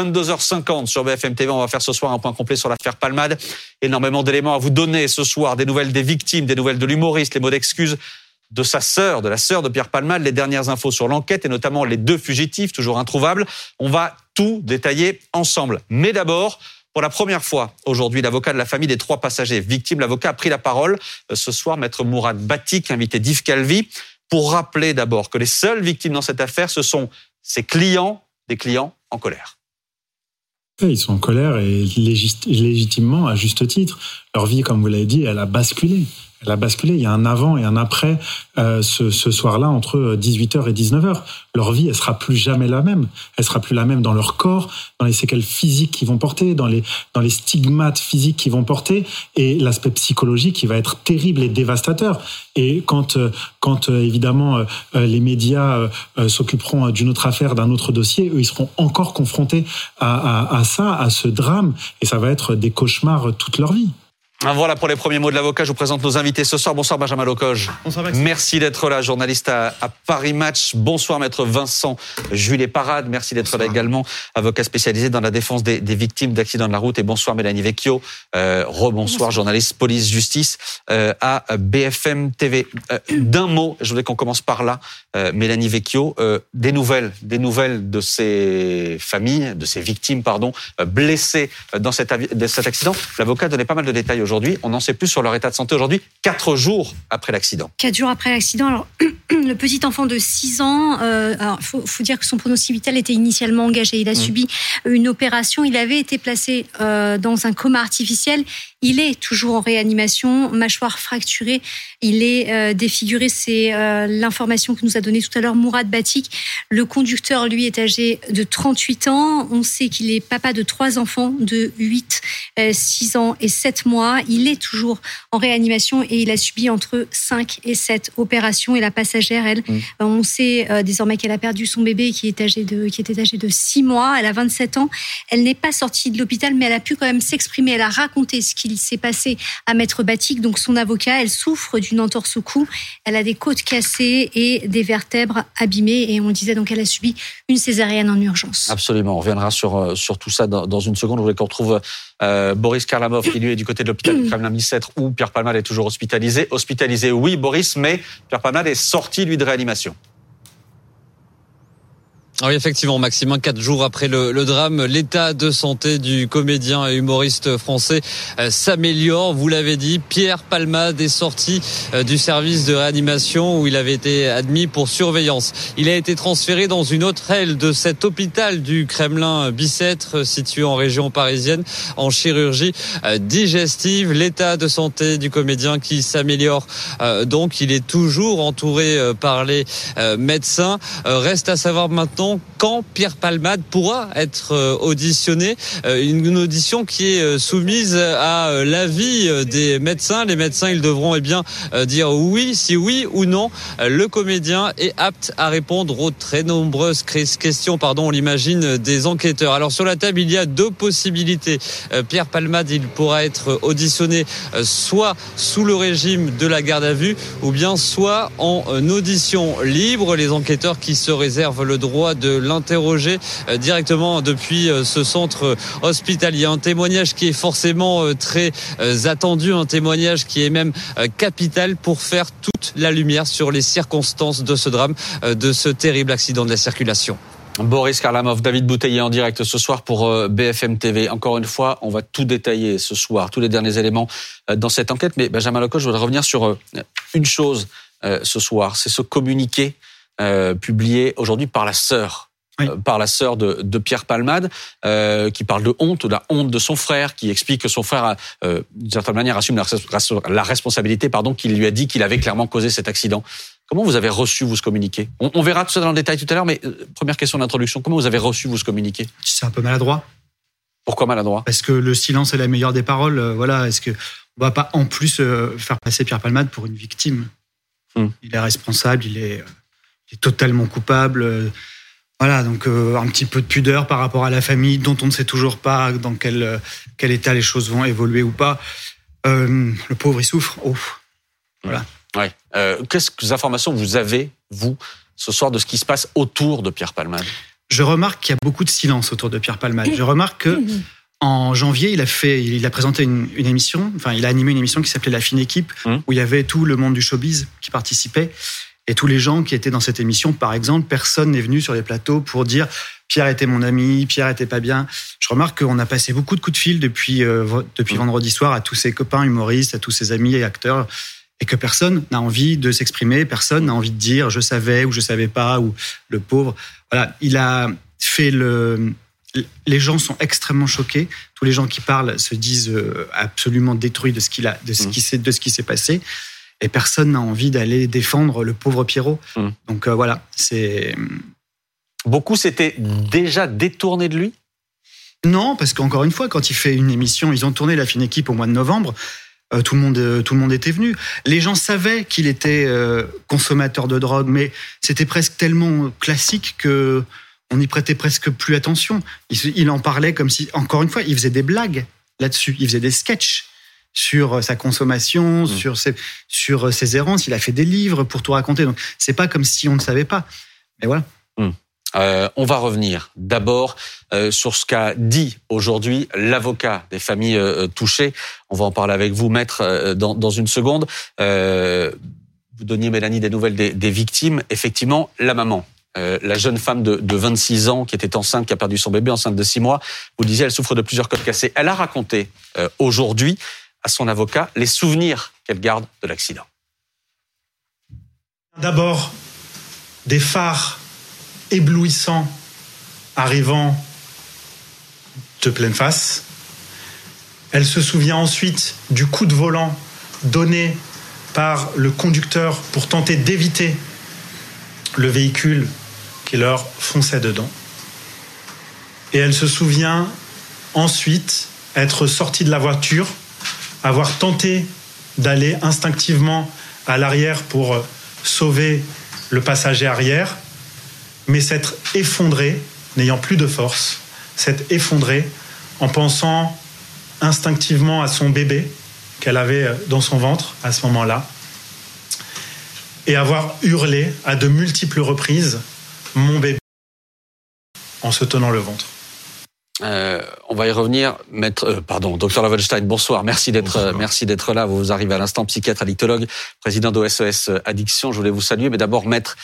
22h50 sur BFM TV. On va faire ce soir un point complet sur l'affaire Palmade. Énormément d'éléments à vous donner ce soir. Des nouvelles des victimes, des nouvelles de l'humoriste, les mots d'excuses de sa sœur, de la sœur de Pierre Palmade, les dernières infos sur l'enquête et notamment les deux fugitifs toujours introuvables. On va tout détailler ensemble. Mais d'abord, pour la première fois aujourd'hui, l'avocat de la famille des trois passagers victimes, l'avocat a pris la parole euh, ce soir, maître Mourad Batik, invité d'Yves Calvi, pour rappeler d'abord que les seules victimes dans cette affaire, ce sont ses clients, des clients en colère. Ils sont en colère et légitimement, à juste titre. Leur vie, comme vous l'avez dit, elle a basculé elle a basculé. Il y a un avant et un après euh, ce, soir-là entre 18h et 19h. Leur vie, elle sera plus jamais la même. Elle sera plus la même dans leur corps, dans les séquelles physiques qu'ils vont porter, dans les stigmates physiques qu'ils vont porter et l'aspect psychologique qui va être terrible et dévastateur. Et quand euh, quand euh, évidemment les médias s'occuperont d'une autre affaire, d'un autre dossier, eux ils seront encore confrontés à ça, à ce drame, et ça va être des cauchemars toute leur vie. Ah, voilà pour les premiers mots de l'avocat. Je vous présente nos invités ce soir. Bonsoir Benjamin Locoge. Bonsoir Merci d'être là, journaliste à, Paris Match. Bonsoir maître Vincent Jules Parade. Merci d'être là également, avocat spécialisé dans la défense des, victimes d'accidents de la route. Et bonsoir Mélanie Vecchio. Euh, rebonsoir, journaliste police-justice euh, à BFM TV. Euh, d'un mot, je voulais qu'on commence par là, euh, Mélanie Vecchio. des nouvelles, des nouvelles de ces familles, de ces victimes, pardon, blessées dans cet, dans cet accident. L'avocat donnait pas mal de détails aujourd'hui aujourd'hui. On n'en sait plus sur leur état de santé aujourd'hui, quatre jours après l'accident. Quatre jours après l'accident. Alors, le petit enfant de 6 ans, euh, il faut, dire que son pronostic vital était initialement engagé. Il a mmh. subi une opération. Il avait été placé euh, dans un coma artificiel. Il est toujours en réanimation, mâchoire fracturée. Il est euh, défiguré. C'est l'information que nous a donnée tout à l'heure Mourad Batik. Le conducteur, lui, est âgé de 38 ans. On sait qu'il est papa de trois enfants de 8, 6 ans et 7 mois. Il est toujours en réanimation et il a subi entre 5 et 7 opérations. Et la passagère, elle, mm. euh, on sait euh, désormais qu'elle a perdu son bébé qui, est âgé de, qui était âgé de 6 mois. Elle a 27 ans. Elle n'est pas sortie de l'hôpital, mais elle a pu quand même s'exprimer. Elle a raconté ce qu'il s'est passé à Maître Batik, donc son avocat. Elle souffre d'une entorse au cou. Elle a des côtes cassées et des vertèbres abîmées. Et on disait donc qu'elle a subi une césarienne en urgence. Absolument. On reviendra sur, euh, sur tout ça dans, une seconde. Je voulais qu'on retrouve euh, Boris Karlamov, qui lui est du côté de l'hôpital du Kremlin-Bicêtre, où Pierre Palmade est toujours hospitalisé. Hospitalisé, oui, Boris, mais Pierre Palmade est sorti, lui, de réanimation. Ah oui, effectivement, Maximin, quatre jours après le, le drame, l'état de santé du comédien et humoriste français euh, s'améliore. Vous l'avez dit, Pierre Palmade est sorti euh, du service de réanimation où il avait été admis pour surveillance. Il a été transféré dans une autre aile de cet hôpital du Kremlin Bicêtre, situé en région parisienne, en chirurgie euh, digestive. L'état de santé du comédien qui s'améliore, donc il est toujours entouré par les médecins. Reste à savoir maintenant quand Pierre Palmade pourra être euh, auditionné. Euh, une audition qui est euh, soumise à l'avis des médecins. Les médecins, ils devront eh bien dire oui, si oui ou non, le comédien est apte à répondre aux très nombreuses questions, pardon, on l'imagine, des enquêteurs. Alors sur la table, il y a deux possibilités. Pierre Palmade, il pourra être auditionné soit sous le régime de la garde à vue ou bien soit en audition libre. Les enquêteurs qui se réservent le droit de l'interroger euh, directement depuis euh, ce centre hospitalier. Un témoignage qui est forcément euh, très attendu, un témoignage qui est même capital pour faire toute la lumière sur les circonstances de ce drame, de ce terrible accident de la circulation. Boris Karlamov, David Bouteiller en direct ce soir pour BFM TV. Encore une fois, on va tout détailler ce soir, tous les derniers éléments dans cette enquête. Mais Benjamin Lecoq, je voudrais revenir sur une chose ce soir, c'est ce communiqué euh, publié aujourd'hui par la sœur. Euh, par la sœur de, de, Pierre Palmade, euh, qui parle de honte, de la honte de son frère, qui explique que son frère, a, d'une certaine manière, assume la, responsabilité, pardon, qu'il lui a dit qu'il avait clairement causé cet accident. Comment vous avez reçu vous ce communiqué? On, on, verra tout ça dans le détail tout à l'heure, mais première question d'introduction, comment vous avez reçu vous ce communiqué? C'est un peu maladroit. Pourquoi maladroit? Parce que le silence est la meilleure des paroles. voilà, est-ce que on va pas en plus faire passer Pierre Palmade pour une victime? Hmm. Il est responsable, il est totalement coupable. Euh, voilà, donc euh, un petit peu de pudeur par rapport à la famille, dont on ne sait toujours pas dans quel, euh, quel état les choses vont évoluer ou pas. le pauvre, il souffre. Oh. Voilà. Ouais. Qu'est-ce que informations vous avez, vous, ce soir, de ce qui se passe autour de Pierre Palmade? Je remarque qu'il y a beaucoup de silence autour de Pierre Palmade. Je remarque que en janvier, il a fait, il a présenté une, émission, enfin, il a animé une émission qui s'appelait La Fine Équipe, mmh. où il y avait tout le monde du showbiz qui participait. Et tous les gens qui étaient dans cette émission, par exemple, personne n'est venu sur les plateaux pour dire Pierre était mon ami, Pierre était pas bien. Je remarque qu'on a passé beaucoup de coups de fil depuis, euh, depuis mmh. vendredi soir à tous ses copains humoristes, à tous ses amis et acteurs, et que personne n'a envie de s'exprimer, personne n'a envie de dire je savais ou je savais pas ou le pauvre. Voilà, il a fait le. Les gens sont extrêmement choqués. Tous les gens qui parlent se disent euh, absolument détruits de ce qu'il a, de ce mmh. qui de ce qui s'est passé et personne n'a envie d'aller défendre le pauvre Pierrot. Mmh. Donc euh, voilà, c'est. Beaucoup s'étaient déjà détournés de lui? Non, parce qu'encore une fois, quand il fait une émission, ils ont tourné la fine équipe au mois de novembre. Euh, tout le monde, euh, tout le monde était venu. Les gens savaient qu'il était consommateur de drogue, mais c'était presque tellement classique que on n'y prêtait presque plus attention. Il, il en parlait comme si, encore une fois, il faisait des blagues là-dessus. Il faisait des sketchs sur euh, sa consommation, mmh. sur, ses, sur euh, ses errances. Il a fait des livres pour tout raconter. Donc, c'est pas comme si on ne savait pas. Mais voilà. Mmh. Euh, on va revenir d'abord sur ce qu'a dit aujourd'hui l'avocat des familles touchées. On va en parler avec vous, maître, dans, dans, une seconde. vous donniez, Mélanie, des nouvelles des, des victimes. Effectivement, la maman, la jeune femme de, de, 26 ans qui était enceinte, qui a perdu son bébé enceinte de 6 mois, vous disiez, elle souffre de plusieurs codes cassés. Elle a raconté aujourd'hui à son avocat les souvenirs qu'elle garde de l'accident. D'abord, des phares éblouissants arrivant de pleine face. Elle se souvient ensuite du coup de volant donné par le conducteur pour tenter d'éviter le véhicule qui leur fonçait dedans. Et elle se souvient ensuite être sortie de la voiture avoir tenté d'aller instinctivement à l'arrière pour sauver le passager arrière, mais s'être effondré, n'ayant plus de force, s'être effondré en pensant instinctivement à son bébé qu'elle avait dans son ventre à ce moment-là, et avoir hurlé à de multiples reprises mon bébé en se tenant le ventre. Euh, on va y revenir. Maître, euh, pardon, docteur Lavenstein, bonsoir. Merci d'être, euh, merci d'être là. Vous arrivez à l'instant, psychiatre, addictologue, président d'OSES Addiction. Je voulais vous saluer, mais d'abord, maître,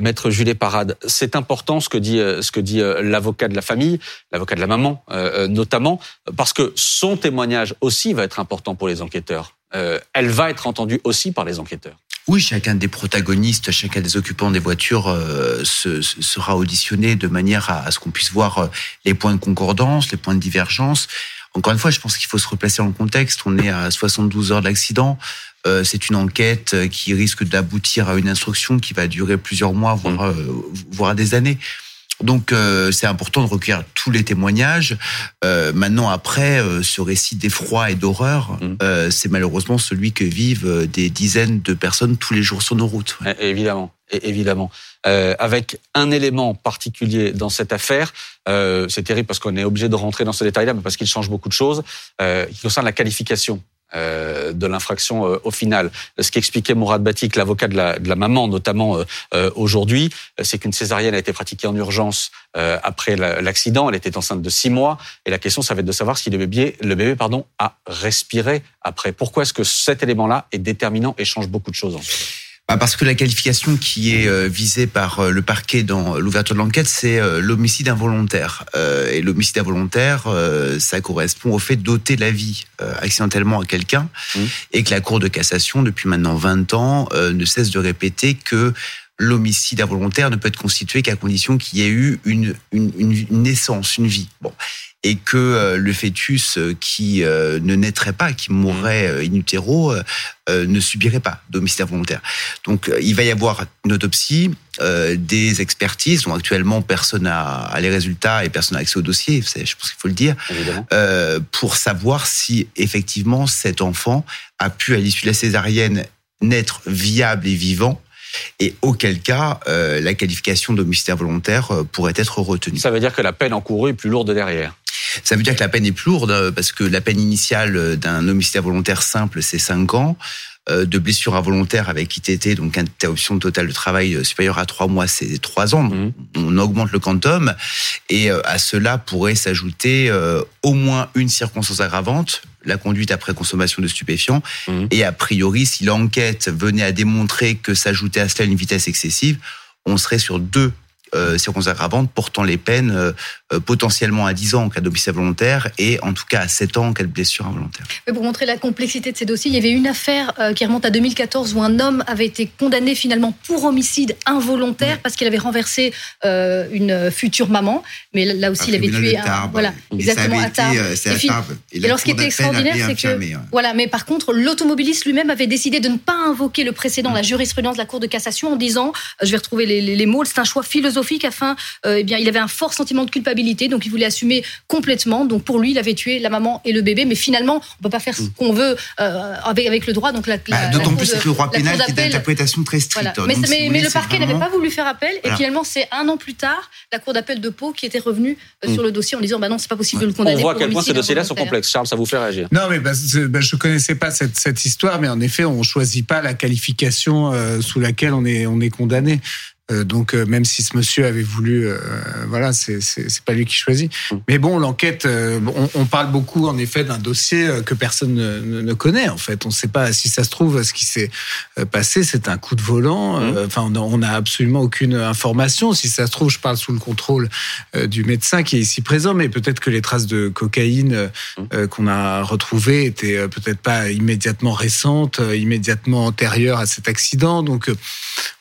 maître Julie Parade. C'est important ce que dit, ce que dit l'avocat de la famille, l'avocat de la maman, notamment, parce que son témoignage aussi va être important pour les enquêteurs. Elle va être entendue aussi par les enquêteurs. Oui, chacun des protagonistes, chacun des occupants des voitures euh, se, sera auditionné de manière à, ce qu'on puisse voir euh, les points de concordance, les points de divergence. Encore une fois, je pense qu'il faut se replacer dans le contexte. On est à 72 heures de l'accident. Euh, c'est une enquête qui risque d'aboutir à une instruction qui va durer plusieurs mois, voire, mmh. voire des années. Donc euh, c'est important de recueillir tous les témoignages. Euh, maintenant après, euh, ce récit d'effroi et d'horreur, mmh. c'est malheureusement celui que vivent des dizaines de personnes tous les jours sur nos routes. Eh, évidemment, évidemment. avec un élément particulier dans cette affaire, c'est terrible parce qu'on est obligé de rentrer dans ce détail-là, mais parce qu'il change beaucoup de choses, qui concerne la qualification euh, de l'infraction euh, au final. Ce qu'expliquait Mourad Batik, l'avocat de la, de la, maman notamment euh, aujourd'hui, c'est qu'une césarienne a été pratiquée en urgence après l'accident. Elle était enceinte de six mois et la question, ça va être de savoir si le bébé, le bébé pardon, a respiré après. Pourquoi est-ce que cet élément-là est déterminant et change beaucoup de choses en fait? bah, parce que la qualification qui est euh, visée par euh, le parquet dans l'ouverture de l'enquête, c'est euh, l'homicide involontaire. Et l'homicide involontaire, ça correspond au fait d'ôter la vie accidentellement à quelqu'un, mmh. et que la Cour de cassation, depuis maintenant 20 ans, ne cesse de répéter que l'homicide involontaire ne peut être constitué qu'à condition qu'il y ait eu une, une, une, naissance, une vie. Bon et que euh, le fœtus euh, qui euh, ne naîtrait pas, qui mourrait in utero, ne subirait pas d'homicide involontaire. Donc il va y avoir une autopsie, des expertises dont actuellement personne n'a les résultats et personne n'a accès au dossier, je pense qu'il faut le dire, pour savoir si effectivement cet enfant a pu à l'issue de la césarienne naître viable et vivant et auquel cas la qualification d'homicide involontaire pourrait être retenue. Ça veut dire que la peine encourue est plus lourde derrière. Ça veut dire que la peine est plus lourde euh, parce que la peine initiale euh, d'un homicide volontaire simple, c'est 5 ans. De blessure involontaire avec ITT, donc interruption totale de travail supérieure à trois mois, c'est trois ans. Mmh. On augmente le quantum. Et à cela pourrait s'ajouter au moins une circonstance aggravante, la conduite après consommation de stupéfiants. Mmh. Et a priori, si l'enquête venait à démontrer que s'ajoutait à cela une vitesse excessive, on serait sur deux euh, circonstances aggravantes portant les peines euh, euh, potentiellement à 10 ans en cas d'homicide volontaire et en tout cas à 7 ans en cas de blessure involontaire. Mais pour montrer la complexité de ces dossiers, il y avait une affaire qui remonte à 2014 où un homme avait été condamné finalement pour homicide involontaire parce qu'il avait renversé une future maman. Mais là aussi, il avait tué un. Voilà, exactement, à Tarbes. Et, alors, ce qui était extraordinaire, c'est que. Voilà, mais par contre, l'automobiliste lui-même avait décidé de ne pas invoquer le précédent, la jurisprudence de la Cour de cassation, en disant je vais retrouver les, les mots, c'est un choix philosophique afin, euh, eh bien, il avait un fort sentiment de culpabilité, donc il voulait assumer complètement. Donc pour lui, il avait tué la maman et le bébé, mais finalement, on peut pas faire ce mm. qu'on veut euh, avec, avec le droit. Donc la, bah, d'autant plus que le droit pénal qui est d'interprétation très stricte. Mais, mais, le parquet n'avait pas voulu faire appel, et finalement, c'est un an plus tard la cour d'appel de Pau qui était revenue euh, sur mm. le dossier en disant bah non, c'est pas possible de le condamner. On voit à quel point ces dossiers-là sont complexes. Charles, ça vous fait réagir Non, mais bah, bah, je connaissais pas cette, cette, histoire, mais en effet, on choisit pas la qualification sous laquelle on est on est condamné. Euh, donc euh, même si ce monsieur avait voulu, euh, voilà, c'est pas lui qui choisit. Mm. Mais bon, l'enquête, on, on, parle beaucoup en effet d'un dossier que personne ne, ne, connaît. En fait, on ne sait pas si ça se trouve ce qui s'est passé. C'est un coup de volant. Mm. Enfin, on n'a absolument aucune information. Si ça se trouve, je parle sous le contrôle du médecin qui est ici présent, mais peut-être que les traces de cocaïne mm. qu'on a retrouvées étaient peut-être pas immédiatement récentes, immédiatement antérieures à cet accident. Donc,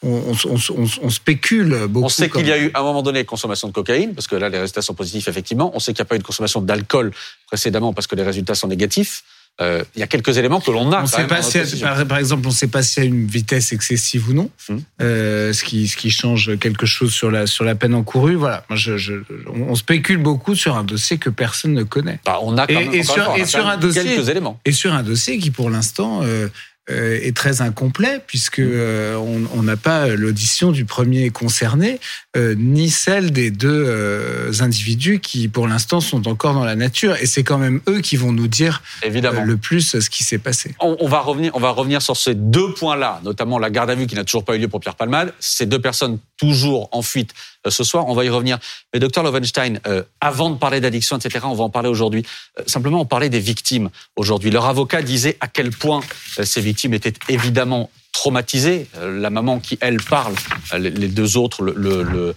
on, on, on, on spécule beaucoup. On sait qu'il y a eu à un moment donné consommation de cocaïne, parce que là les résultats sont positifs effectivement. On sait qu'il n'y a pas eu de consommation d'alcool précédemment parce que les résultats sont négatifs. Euh, il y a quelques éléments que l'on a. On sait pas si par, exemple, on ne sait pas s'il y a une vitesse excessive ou non, hum. euh, ce, qui, ce qui change quelque chose sur la, sur la peine encourue. Voilà, je, je, on spécule beaucoup sur un dossier que personne ne connaît. Bah, on a quand même, et, sur, et sur un dossier, quelques éléments. Et sur un dossier qui, pour l'instant, euh, est très incomplet puisque mm. euh, on n'a pas l'audition du premier concerné euh, ni celle des deux individus qui pour l'instant sont encore dans la nature et c'est quand même eux qui vont nous dire Évidemment. le plus ce qui s'est passé. On, va revenir on va revenir sur ces deux points-là, notamment la garde à vue qui n'a toujours pas eu lieu pour Pierre Palmade, ces deux personnes toujours en fuite ce soir, on va y revenir. Mais docteur Lovenstein, avant de parler d'addiction, etc., on va en parler aujourd'hui. simplement, on parlait des victimes aujourd'hui. Leur avocat disait à quel point ces victimes victime était évidemment traumatisée. Euh, la maman qui, elle, parle, euh, les deux autres, euh,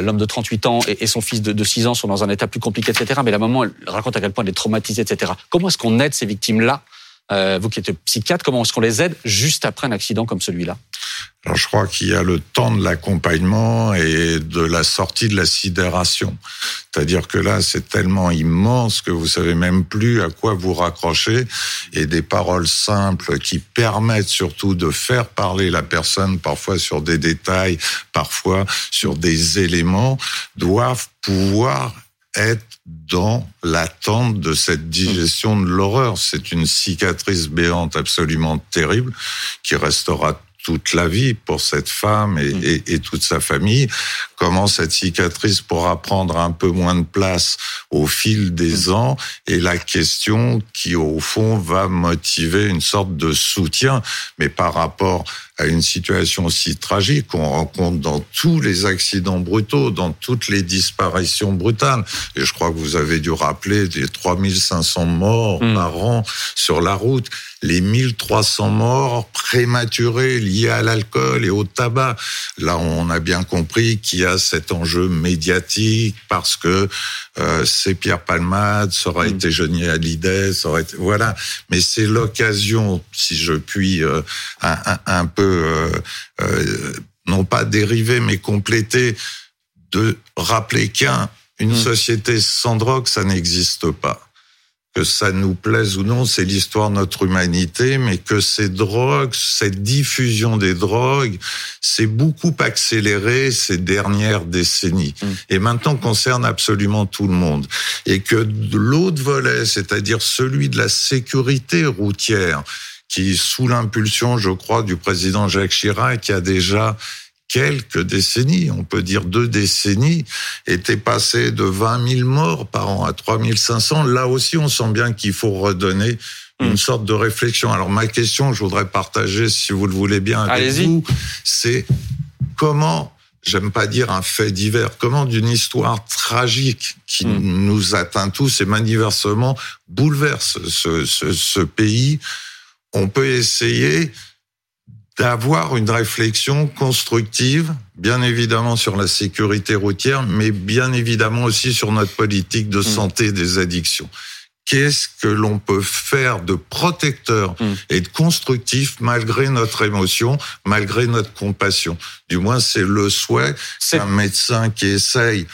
l'homme de 38 ans et son fils de 6 ans sont dans un état plus compliqué, etc. Mais la maman, elle raconte à quel point elle est traumatisée, etc. Comment est-ce qu'on aide ces victimes-là Vous qui êtes psychiatre, comment est-ce qu'on les aide juste après un accident comme celui-là? Alors je crois qu'il y a le temps de l'accompagnement et de la sortie de la sidération. C'est-à-dire que là, c'est tellement immense que vous savez même plus à quoi vous raccrocher et des paroles simples qui permettent surtout de faire parler la personne, parfois sur des détails, parfois sur des éléments, doivent pouvoir être dans l'attente de cette digestion de l'horreur. C'est une cicatrice béante absolument terrible qui restera toute la vie pour cette femme et, mm. et, et, toute sa famille. Comment cette cicatrice pourra prendre un peu moins de place au fil des mm. ans et la question qui au fond va motiver une sorte de soutien, mais par rapport à une situation si tragique qu'on rencontre dans tous les accidents brutaux, dans toutes les disparitions brutales. Et je crois que vous avez dû rappeler les 3500 morts mm. par an sur la route les 1300 morts prématurés liés à l'alcool et au tabac. Là, on a bien compris qu'il y a cet enjeu médiatique parce que euh, c'est Pierre Palmade, ça aurait mm. été Johnny Hallyday, ça aurait été... Voilà. Mais c'est l'occasion, si je puis euh, un, un, peu, euh, non pas dériver, mais compléter, de rappeler qu'un une mm. société sans drogue, ça n'existe pas que ça nous plaise ou non, c'est l'histoire de notre humanité, mais que ces drogues, cette diffusion des drogues, c'est beaucoup accéléré ces dernières décennies. Mm. Et maintenant concerne absolument tout le monde. Et que l'autre volet, c'est-à-dire celui de la sécurité routière, qui, sous l'impulsion, je crois, du président Jacques Chirac, qui a déjà quelques décennies, on peut dire deux décennies, était passé de 20 000 morts par an à 3 500. Là aussi, on sent bien qu'il faut redonner une hmm. sorte de réflexion. Alors ma question, je voudrais partager, si vous le voulez bien, avec vous, c'est comment j'aime pas dire un fait divers, comment d'une histoire tragique qui hmm. nous atteint tous et manifestement bouleverse ce, ce, ce, pays, on peut essayer d'avoir une réflexion constructive, bien évidemment sur la sécurité routière, mais bien évidemment aussi sur notre politique de hmm. santé des addictions qu'est-ce que l'on peut faire de protecteur hmm. et de constructif malgré notre émotion, malgré notre compassion? Du moins, c'est le souhait d'un médecin qui essaye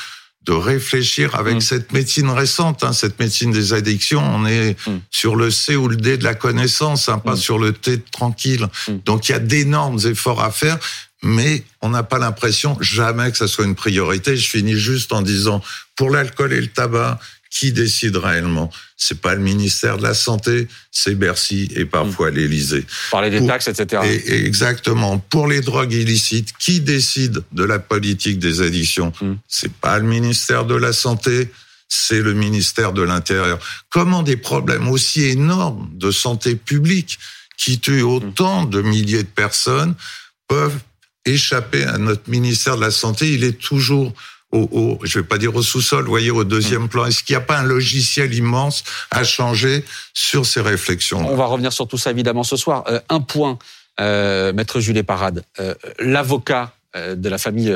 de réfléchir avec hmm. cette médecine récente, hein, cette médecine des addictions. On est hmm. sur le C ou le D de la connaissance, hein, pas sur le T tranquille. Donc il y a d'énormes efforts à faire, mais on n'a pas l'impression jamais que ça soit une priorité. Je finis juste en disant, pour l'alcool et le tabac, qui décide réellement C'est pas le ministère de la Santé, c'est Bercy et parfois mmh. l'Élysée. Parler des taxes, etc. Et, exactement. Pour les drogues illicites, qui décide de la politique des addictions mmh. C'est pas le ministère de la Santé, c'est le ministère de l'Intérieur. Comment des problèmes aussi énormes de santé publique qui tuent autant de milliers de personnes peuvent échapper à notre ministère de la Santé Il est toujours au, je vais pas dire au sous-sol, voyez, au deuxième mm. plan. Est-ce qu'il n'y a pas un logiciel immense à changer sur ces réflexions On va revenir sur tout ça évidemment ce soir. Euh, un point, euh, maître Jules Parade, euh, l'avocat de la famille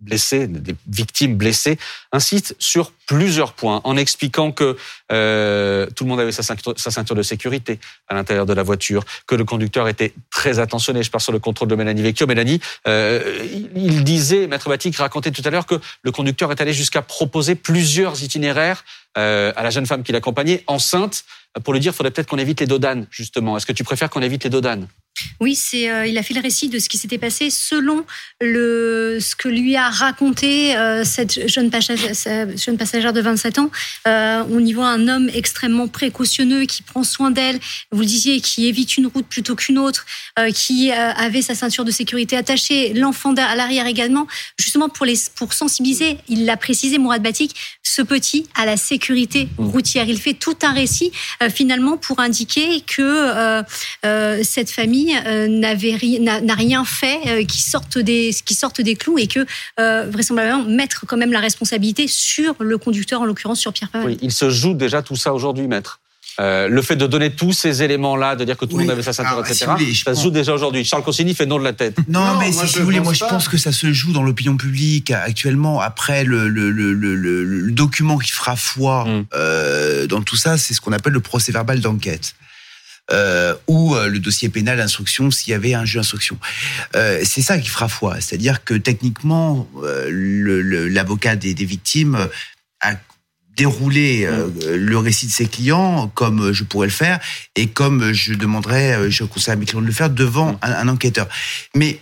blessés, des victimes blessées, insiste sur plusieurs points en expliquant que euh, tout le monde avait sa ceinture, de sécurité à l'intérieur de la voiture, que le conducteur était très attentionné. Je pars sur le contrôle de Mélanie Vecchio. Mélanie, euh, il disait, Maître Batik racontait tout à l'heure que le conducteur est allé jusqu'à proposer plusieurs itinéraires euh, à la jeune femme qui l'accompagnait, enceinte, pour lui dire, faudrait peut-être qu'on évite les dodanes, justement. Est-ce que tu préfères qu'on évite les dodanes? Oui, c'est, euh, il a fait le récit de ce qui s'était passé selon le, ce que lui a raconté euh, cette jeune, passagère, jeune passagère de 27 ans. Euh, on y voit un homme extrêmement précautionneux qui prend soin d'elle, vous le disiez, qui évite une route plutôt qu'une autre, qui avait sa ceinture de sécurité attachée, l'enfant à l'arrière également, justement pour, les, pour sensibiliser, il l'a précisé, Mourad Batik, ce petit à la sécurité mmh. routière. Il fait tout un récit finalement pour indiquer que cette famille euh, n'a rien fait euh, qui sortent des qui sortent des clous et que euh, vraisemblablement mettre quand même la responsabilité sur le conducteur en l'occurrence sur Pierre Pavel. Oui, il se joue déjà tout ça aujourd'hui, maître. le fait de donner tous ces éléments-là, de dire que tout le monde avait sa ceinture, etc., ça se joue déjà aujourd'hui. Charles Consigny fait non de la tête. Non, mais si vous voulez, moi je pense que ça se joue dans l'opinion publique actuellement. Après, le, le, le, le, document qui fera foi mm. dans tout ça, c'est ce qu'on appelle le procès verbal d'enquête euh, ou euh, le dossier pénal d'instruction s'il y avait un jeu d'instruction. Euh, c'est ça qui fera foi, c'est-à-dire que techniquement, euh, l'avocat des, des, victimes a déroulé euh, le récit de ses clients comme je pourrais le faire et comme je demanderais, je conseille à mes clients de le faire devant un, un enquêteur. Mais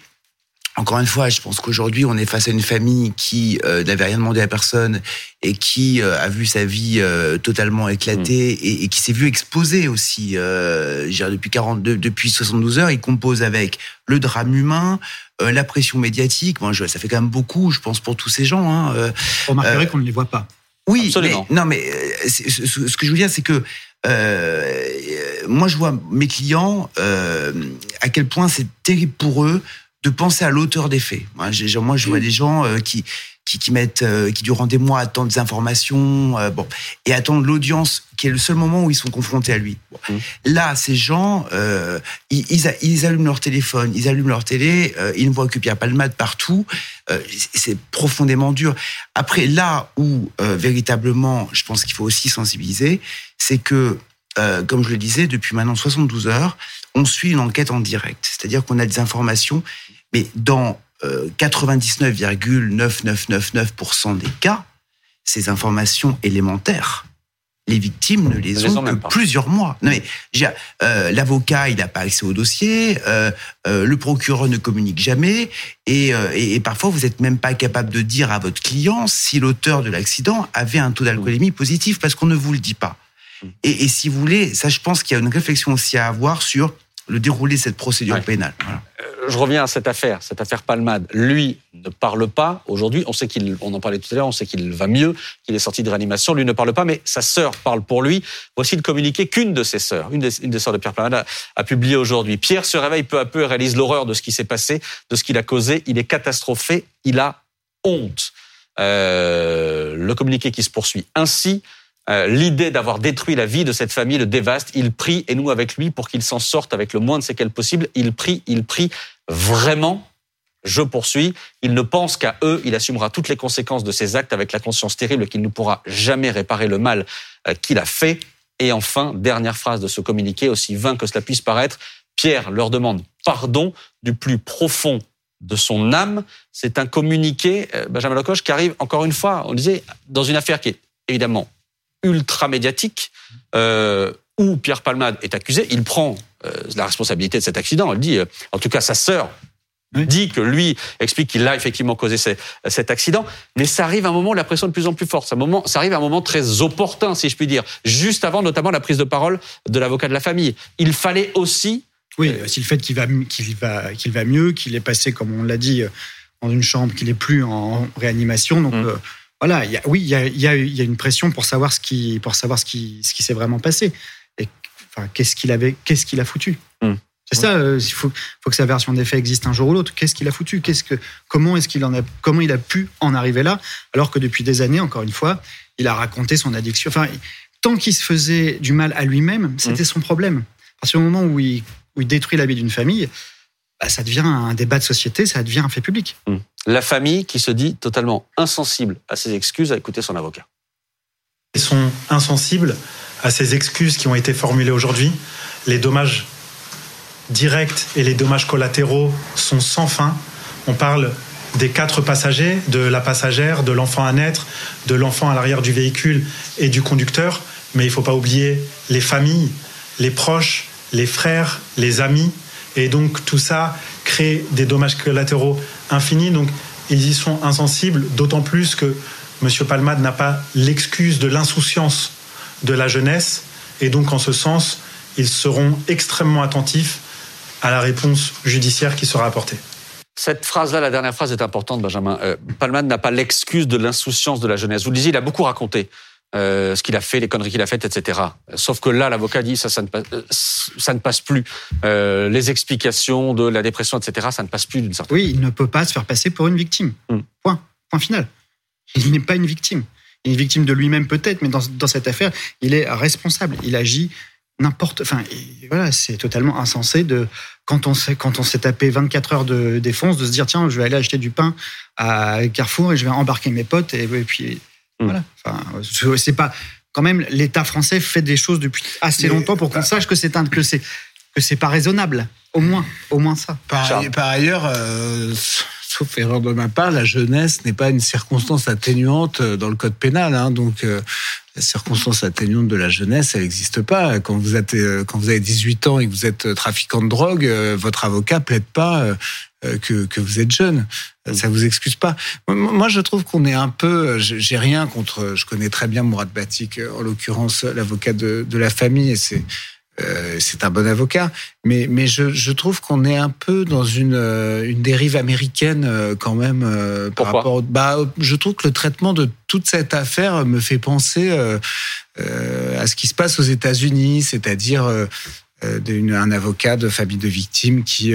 encore une fois, je pense qu'aujourd'hui, on est face à une famille qui euh, n'avait rien demandé à personne et qui euh, a vu sa vie euh, totalement éclater mm. et, et, qui s'est vu exposer aussi. depuis 42, depuis 72 heures, il compose avec le drame humain, la pression médiatique. Moi, je, ça fait quand même beaucoup, je pense, pour tous ces gens. Hein, On remarquerait qu'on ne les voit pas. Oui, Absolument. non, mais ce, que je veux dire, c'est que moi, je vois mes clients à quel point c'est terrible pour eux de penser à l'auteur des faits. Moi, moi, je vois des gens euh, qui, qui, qui mettent, euh, qui durant des mois attendent des informations, euh, bon, et attendent l'audience, qui est le seul moment où ils sont confrontés à lui. Mmh. Là, ces gens, ils, ils, allument leur téléphone, ils allument leur télé, ils ne voient que Pierre Palmade partout. c'est profondément dur. Après, là où véritablement, je pense qu'il faut aussi sensibiliser, c'est que comme je le disais, depuis maintenant 72 heures, on suit une enquête en direct. C'est-à-dire qu'on a des informations mais dans 99,9999% euh, des cas, ces informations élémentaires, les victimes ne les, ont, que plusieurs mois. Non mais euh, l'avocat, il n'a pas accès au dossier, euh, le procureur ne communique jamais, et, parfois vous n'êtes même pas capable de dire à votre client si l'auteur de l'accident avait un taux d'alcoolémie positif parce qu'on ne vous le dit pas. Mm. Et, et si vous voulez, ça, je pense qu'il y a une réflexion aussi à avoir sur le déroulé de cette procédure pénale. je reviens à cette affaire, cette affaire Palmade. Lui ne parle pas aujourd'hui. On sait qu'il, on en parlait tout à l'heure, on sait qu'il va mieux, qu'il est sorti de réanimation. Lui ne parle pas, mais sa sœur parle pour lui. Voici le communiqué qu'une de ses sœurs, une des, une des sœurs de Pierre Palmade, a, publié aujourd'hui. Pierre se réveille peu à peu et réalise l'horreur de ce qui s'est passé, de ce qu'il a causé. Il est catastrophé. Il a honte. Euh, le communiqué qui se poursuit ainsi. Euh, l'idée d'avoir détruit la vie de cette famille le dévaste. Il prie, et nous avec lui, pour qu'il s'en sorte avec le moins de séquelles possible. Il prie, il prie vraiment. Je poursuis. Il ne pense qu'à eux. Il assumera toutes les conséquences de ses actes avec la conscience terrible qu'il ne pourra jamais réparer le mal euh, qu'il a fait. Et enfin, dernière phrase de ce communiqué, aussi vain que cela puisse paraître, Pierre leur demande pardon du plus profond de son âme. C'est un communiqué, euh, Benjamin Lecoche, qui arrive, encore une fois, on disait, dans une affaire qui est évidemment ultra médiatique, euh, où Pierre Palmade est accusé, il prend euh, la responsabilité de cet accident. Il dit, euh, en tout cas, sa sœur dit que lui explique qu'il a effectivement causé cet accident, mais ça arrive à un moment où la pression est de plus en plus forte. Ça, moment, ça arrive à un moment très opportun, si je puis dire, juste avant notamment la prise de parole de l'avocat de la famille. Il fallait aussi oui, aussi le fait qu'il va, qu'il va, qu'il va mieux, qu'il est passé, comme on l'a dit, dans une chambre, qu'il n'est plus en réanimation. Donc, mmh voilà, oui, il y a, y a, une pression pour savoir ce qui, pour savoir ce qui, ce qui s'est vraiment passé. Et enfin, qu'est-ce qu'il avait, qu'est-ce qu'il a foutu? Hmm. C'est ça. Euh, il faut, faut, que sa version des faits existe un jour ou l'autre. Qu'est-ce qu'il a foutu? Qu'est-ce que, comment est-ce qu'il en a, comment il a pu en arriver là? Alors que depuis des années, encore une fois, il a raconté son addiction. Enfin, tant qu'il se faisait du mal à lui-même, c'était hmm. son problème. Parce qu'au moment où il, où il détruit la vie d'une famille, bah, ça devient un débat de société, ça devient un fait public. Hmm. La famille qui se dit totalement insensible à ses excuses à écouter son avocat. Ils sont insensibles à ces excuses qui ont été formulées aujourd'hui. Les dommages directs et les dommages collatéraux sont sans fin. On parle des quatre passagers, de la passagère, de l'enfant à naître, de l'enfant à l'arrière du véhicule et du conducteur. Mais il ne faut pas oublier les familles, les proches, les frères, les amis, et donc tout ça crée des dommages collatéraux infinis. Donc ils y sont insensibles, d'autant plus que M. Palmade n'a pas l'excuse de l'insouciance de la jeunesse. Et donc en ce sens, ils seront extrêmement attentifs à la réponse judiciaire qui sera apportée. Cette phrase-là, la dernière phrase est importante, Benjamin. Euh, n'a pas l'excuse de l'insouciance de la jeunesse. Vous le disiez, il a beaucoup raconté. Euh, ce qu'il a fait, les conneries qu'il a faites, etc. Sauf que là, l'avocat dit ça, ça ne passe, euh, ça ne passe plus. Euh, les explications de la dépression, etc. Ça ne passe plus d'une certaine. Oui, il ne peut pas se faire passer pour une victime. Hmm. Point. Point final. Il n'est pas une victime. Il est une victime de lui-même peut-être, mais dans, dans, cette affaire, il est responsable. Il agit n'importe. Enfin, voilà, c'est totalement insensé de quand on s'est quand on s'est tapé 24 heures de défense de se dire tiens, je vais aller acheter du pain à Carrefour et je vais embarquer mes potes et, et puis Mm. Voilà. Enfin, c'est pas quand même l'État français fait des choses depuis assez longtemps pour qu'on sache que c'est un que c'est que c'est pas raisonnable. Au moins, au moins ça. Par, par ailleurs, euh, sauf erreur de ma part, la jeunesse n'est pas une circonstance atténuante dans le code pénal. Hein, donc euh, la circonstance atténuante de la jeunesse, elle n'existe pas. Quand vous, êtes, euh, quand vous avez 18 ans et que vous êtes trafiquant de drogue, votre avocat plaide pas euh, que, que vous êtes jeune. Euh, ça vous excuse pas. Moi, je trouve qu'on est un peu. J'ai rien contre. Je connais très bien Mourad Batik, en l'occurrence l'avocat de, de, la famille, et c'est. Euh, c'est un bon avocat, mais, mais je, je trouve qu'on est un peu dans une, une dérive américaine quand même. par rapport, bah, je trouve que le traitement de toute cette affaire me fait penser à ce qui se passe aux États-Unis, c'est-à-dire un avocat de famille de victimes qui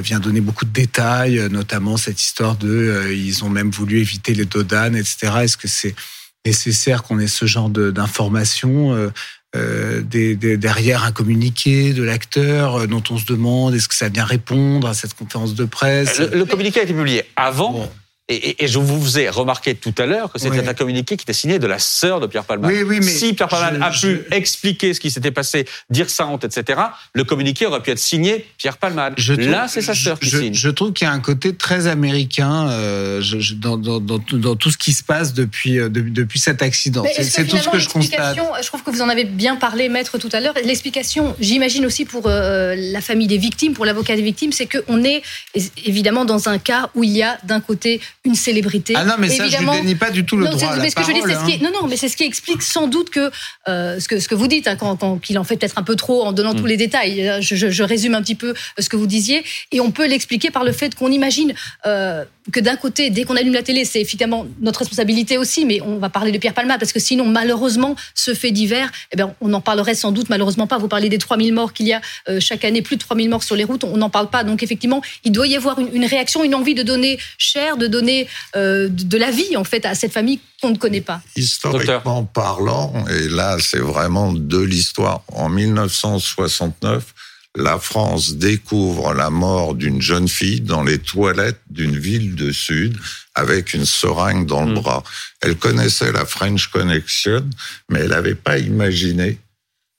vient donner beaucoup de détails, euh, notamment cette histoire de, euh, ils ont même voulu éviter les dodanes, etc. Est-ce que c'est nécessaire qu'on ait ce genre d'informations euh, derrière un communiqué de l'acteur dont on se demande est-ce que ça vient répondre à cette conférence de presse? Le, communiqué a été publié avant. Et, je vous ai remarqué tout à l'heure que c'était un communiqué qui était signé de la sœur de Pierre Palmade. Oui, oui, mais si Pierre Palmade a pu expliquer ce qui s'était passé, dire sa honte, etc., le communiqué aurait pu être signé Pierre Palmade. Là, c'est sa sœur qui signe. Je trouve qu'il y a un côté très américain euh, je, dans, dans, dans, dans, tout ce qui se passe depuis, euh, depuis cet accident. C'est tout ce que je constate. Je trouve que vous en avez bien parlé, maître, tout à l'heure. L'explication, j'imagine aussi pour euh, la famille des victimes, pour l'avocat des victimes, c'est qu'on est évidemment dans un cas où il y a d'un côté une célébrité. Ah non, mais ça, Évidemment, je ne dénie pas du tout le droit à la parole. Hein. non, non, mais c'est ce qui explique sans doute que euh, ce que ce que vous dites, hein, quand, qu'il en fait peut-être un peu trop en donnant tous mm. les détails. Euh, je, je, je, résume un petit peu ce que vous disiez, et on peut l'expliquer par le fait qu'on imagine euh, que d'un côté, dès qu'on allume la télé, c'est effectivement notre responsabilité aussi, mais on va parler de Pierre Palma parce que sinon, malheureusement, ce fait divers, eh bien, on en parlerait sans doute malheureusement pas. Vous parlez des 3000 morts qu'il y a euh, chaque année, plus de 3000 morts sur les routes, on n'en parle pas. Donc effectivement, il doit y avoir une, une réaction, une envie de donner cher, de donner euh, de la vie en fait à cette famille qu'on ne connaît pas. Historiquement parlant, et là c'est vraiment de l'histoire, en 1969, la France découvre la mort d'une jeune fille dans les toilettes d'une ville de Sud avec une seringue dans le hmm. bras. Elle connaissait la French Connection, mais elle n'avait pas imaginé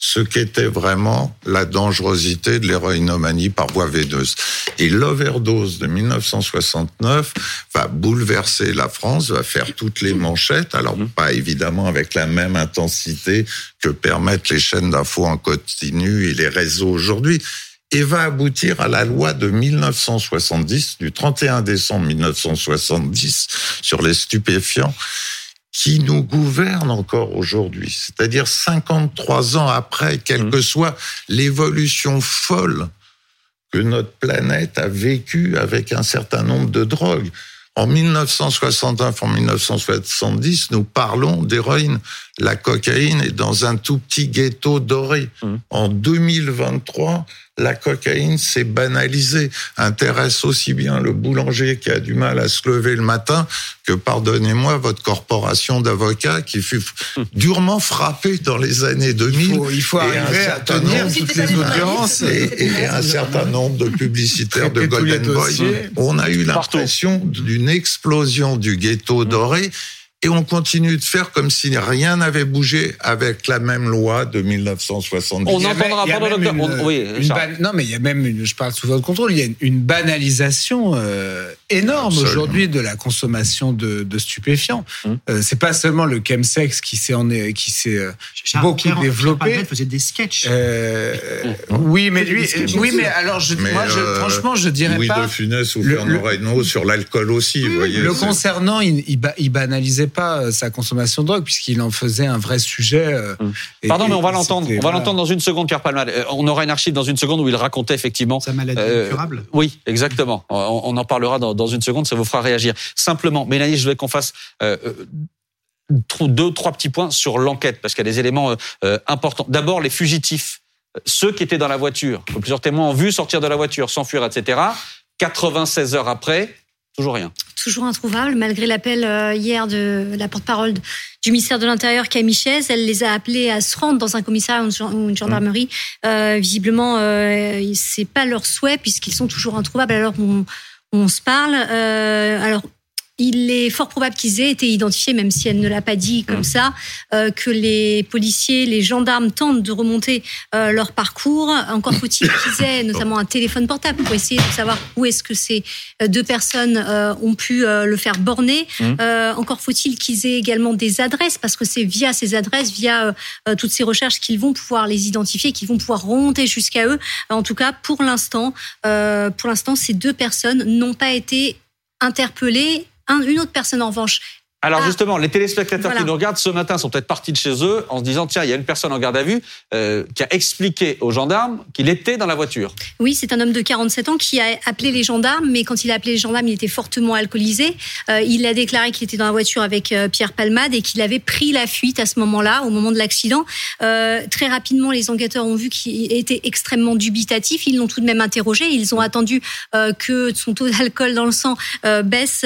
ce qu'était vraiment la dangerosité de l'héroïnomanie par voie veineuse. Et l'overdose de 1969 va bouleverser la France, va faire toutes les manchettes, alors mhm. pas évidemment avec la même intensité que permettent les chaînes d'infos en continu et les réseaux aujourd'hui, et va aboutir à la loi de 1970, du 31 décembre 1970, sur les stupéfiants, qui nous gouverne encore aujourd'hui. C'est-à-dire 53 ans après, quelle mmh. que soit l'évolution folle que notre planète a vécue avec un certain nombre de drogues. En 1969, en 1970, nous parlons d'héroïne. La cocaïne est dans un tout petit ghetto doré. Mmh. En 2023, la cocaïne s'est banalisée, intéresse aussi bien le boulanger qui a du mal à se lever le matin que, pardonnez-moi, votre corporation d'avocats qui fut durement frappée dans les années 2000. Il faut, arriver à tenir toutes les audiences. Et, un certain nombre de publicitaires de Golden Boy. On a eu l'impression d'une explosion du ghetto doré et on continue de faire comme si rien n'avait bougé avec la même loi de 1970. On n'entendra pas le docteur. oui, non, mais il y a même, une, je parle sous votre contrôle, il y a une, banalisation euh, énorme aujourd'hui de la consommation de, de stupéfiants. Hum. Euh, c'est pas seulement le chemsex qui s'est qui s'est euh, beaucoup Pierre, développé. Pierre faisait des sketchs. Euh, oui, mais lui, oui, mais alors je, moi, je, franchement, je dirais Louis pas. Louis de Funès ou Fernand Reynaud sur l'alcool aussi. Vous voyez, le concernant, il, il, il banalisait pas euh, sa consommation de drogue puisqu'il en faisait un vrai sujet. Euh, hum. Pardon, mais on va l'entendre. On va l'entendre dans une seconde, Pierre Palmade. Euh, on aura une archive dans une seconde où il racontait effectivement sa maladie incurable. Oui, exactement. On, en parlera dans, une seconde. Ça vous fera réagir. Simplement, Mélanie, je veux qu'on fasse deux, trois petits points sur l'enquête parce qu'il y a des éléments importants. D'abord, les fugitifs, ceux qui étaient dans la voiture, que plusieurs témoins ont vu sortir de la voiture, s'enfuir, etc. 96 heures après, toujours rien toujours introuvable, malgré l'appel euh, hier de la porte-parole du ministère de l'Intérieur, Camille Chaise. Elle les a appelés à se rendre dans un commissariat ou une gendarmerie. Euh, visiblement, euh, c'est pas leur souhait puisqu'ils sont toujours introuvables alors qu'on on se parle. Euh, alors, il est fort probable qu'ils aient été identifiés, même si elle ne l'a pas dit comme mmh. ça, euh, que les policiers, les gendarmes tentent de remonter euh, leur parcours. Encore faut-il qu'ils aient notamment un téléphone portable pour essayer de savoir où est-ce que ces euh, deux personnes ont pu le faire borner. Mmh. encore faut-il qu'ils aient également des adresses, parce que c'est via ces adresses, via toutes ces recherches qu'ils vont pouvoir les identifier, qu'ils vont pouvoir remonter jusqu'à eux. En tout cas, pour l'instant, pour l'instant, ces deux personnes n'ont pas été interpellées une autre personne en revanche alors ah. justement, les téléspectateurs qui nous regardent ce matin sont peut-être partis de chez eux en se disant tiens, il y a une personne en garde à vue euh, qui a expliqué aux gendarmes qu'il était dans la voiture. Oui, c'est un homme de 47 ans qui a appelé les gendarmes, mais quand il a appelé les gendarmes, il était fortement alcoolisé. Euh, il a déclaré qu'il était dans la voiture avec euh, Pierre Palmade et qu'il avait pris la fuite à ce moment-là, au moment de l'accident. très rapidement, les enquêteurs ont vu qu'il était extrêmement dubitatif. Ils l'ont tout de même interrogé. Ils ont attendu que son taux d'alcool dans le sang baisse,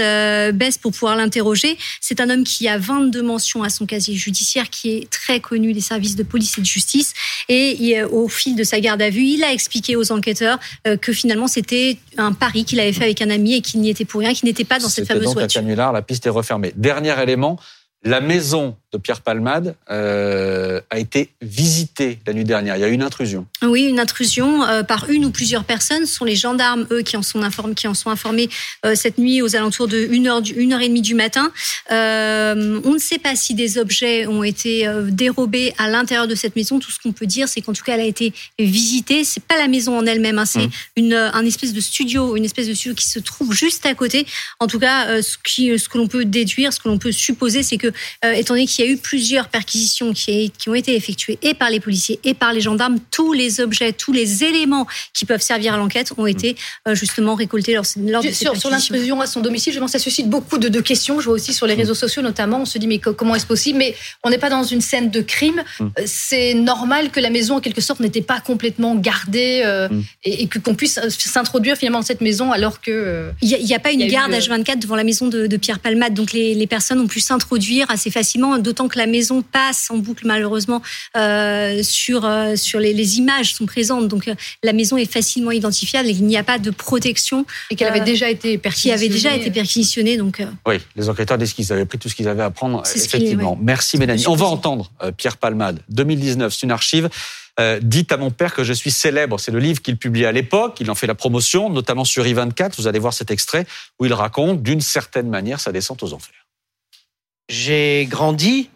baisse pour pouvoir l'interroger. C'est un homme qui a 22 mentions à son casier judiciaire, qui est très connu des services de police et de justice. Et au fil de sa garde à vue, il a expliqué aux enquêteurs euh, que finalement c'était un pari qu'il avait fait avec un ami et qu'il n'y était pour rien, qu'il n'était pas dans cette fameuse donc voiture. Un canular, la piste est refermée. Dernier élément, la maison de Pierre Palmade euh, a été visitée la nuit dernière. Il y a eu une intrusion. Oui, une intrusion euh, par une ou plusieurs personnes. Ce sont les gendarmes, eux, qui en sont informés, qui en sont informés euh, cette nuit aux alentours de 1h, 1h30 du matin. On ne sait pas si des objets ont été dérobés à l'intérieur de cette maison. Tout ce qu'on peut dire, c'est qu'en tout cas, elle a été visitée. C'est pas la maison en elle-même, hein, c'est Mmh. une un espèce de studio, une espèce de studio qui se trouve juste à côté. En tout cas, ce, qui, ce que l'on peut déduire, ce que l'on peut supposer, c'est que, étant donné qu'il y a eu plusieurs perquisitions qui, qui ont été effectuées et par les policiers et par les gendarmes, tous les objets, tous les éléments qui peuvent servir à l'enquête ont été euh, justement récoltés lors, lors de ces Sur, l'intrusion à son domicile, je pense que ça suscite beaucoup de, de questions. Je vois aussi sur les réseaux sociaux notamment, on se dit mais co- comment est-ce possible? Mais on n'est pas dans une scène de crime. Mm. Euh, C'est normal que la maison en quelque sorte n'était pas complètement gardée euh, Mm. et, et que qu'on puisse s'introduire finalement dans cette maison alors que euh, Il n'y a, il pas Il une garde euh, H24 devant la maison de, de Pierre Palmade, donc les, les personnes ont pu s'introduire assez facilement, d'autant que la maison passe en boucle malheureusement euh, sur, euh, sur les, les images sont présentes, donc euh, la maison est facilement identifiable et il n'y a pas de protection et qu'elle avait déjà été qui perquisitionnée. avait déjà été perquisitionnée. Donc, euh, Oui, les enquêteurs disent qu'ils avaient pris tout ce qu'ils avaient à prendre, qui effectivement. ouais. Merci Mélanie. On va entendre euh, Pierre Palmade, 2019, c'est une archive. Euh, dites à mon père que je suis célèbre. C'est le livre qu'il publie à l'époque. Il en fait la promotion, notamment sur I24. Vous allez voir cet extrait où il raconte d'une certaine manière sa descente aux enfers. J'ai grandi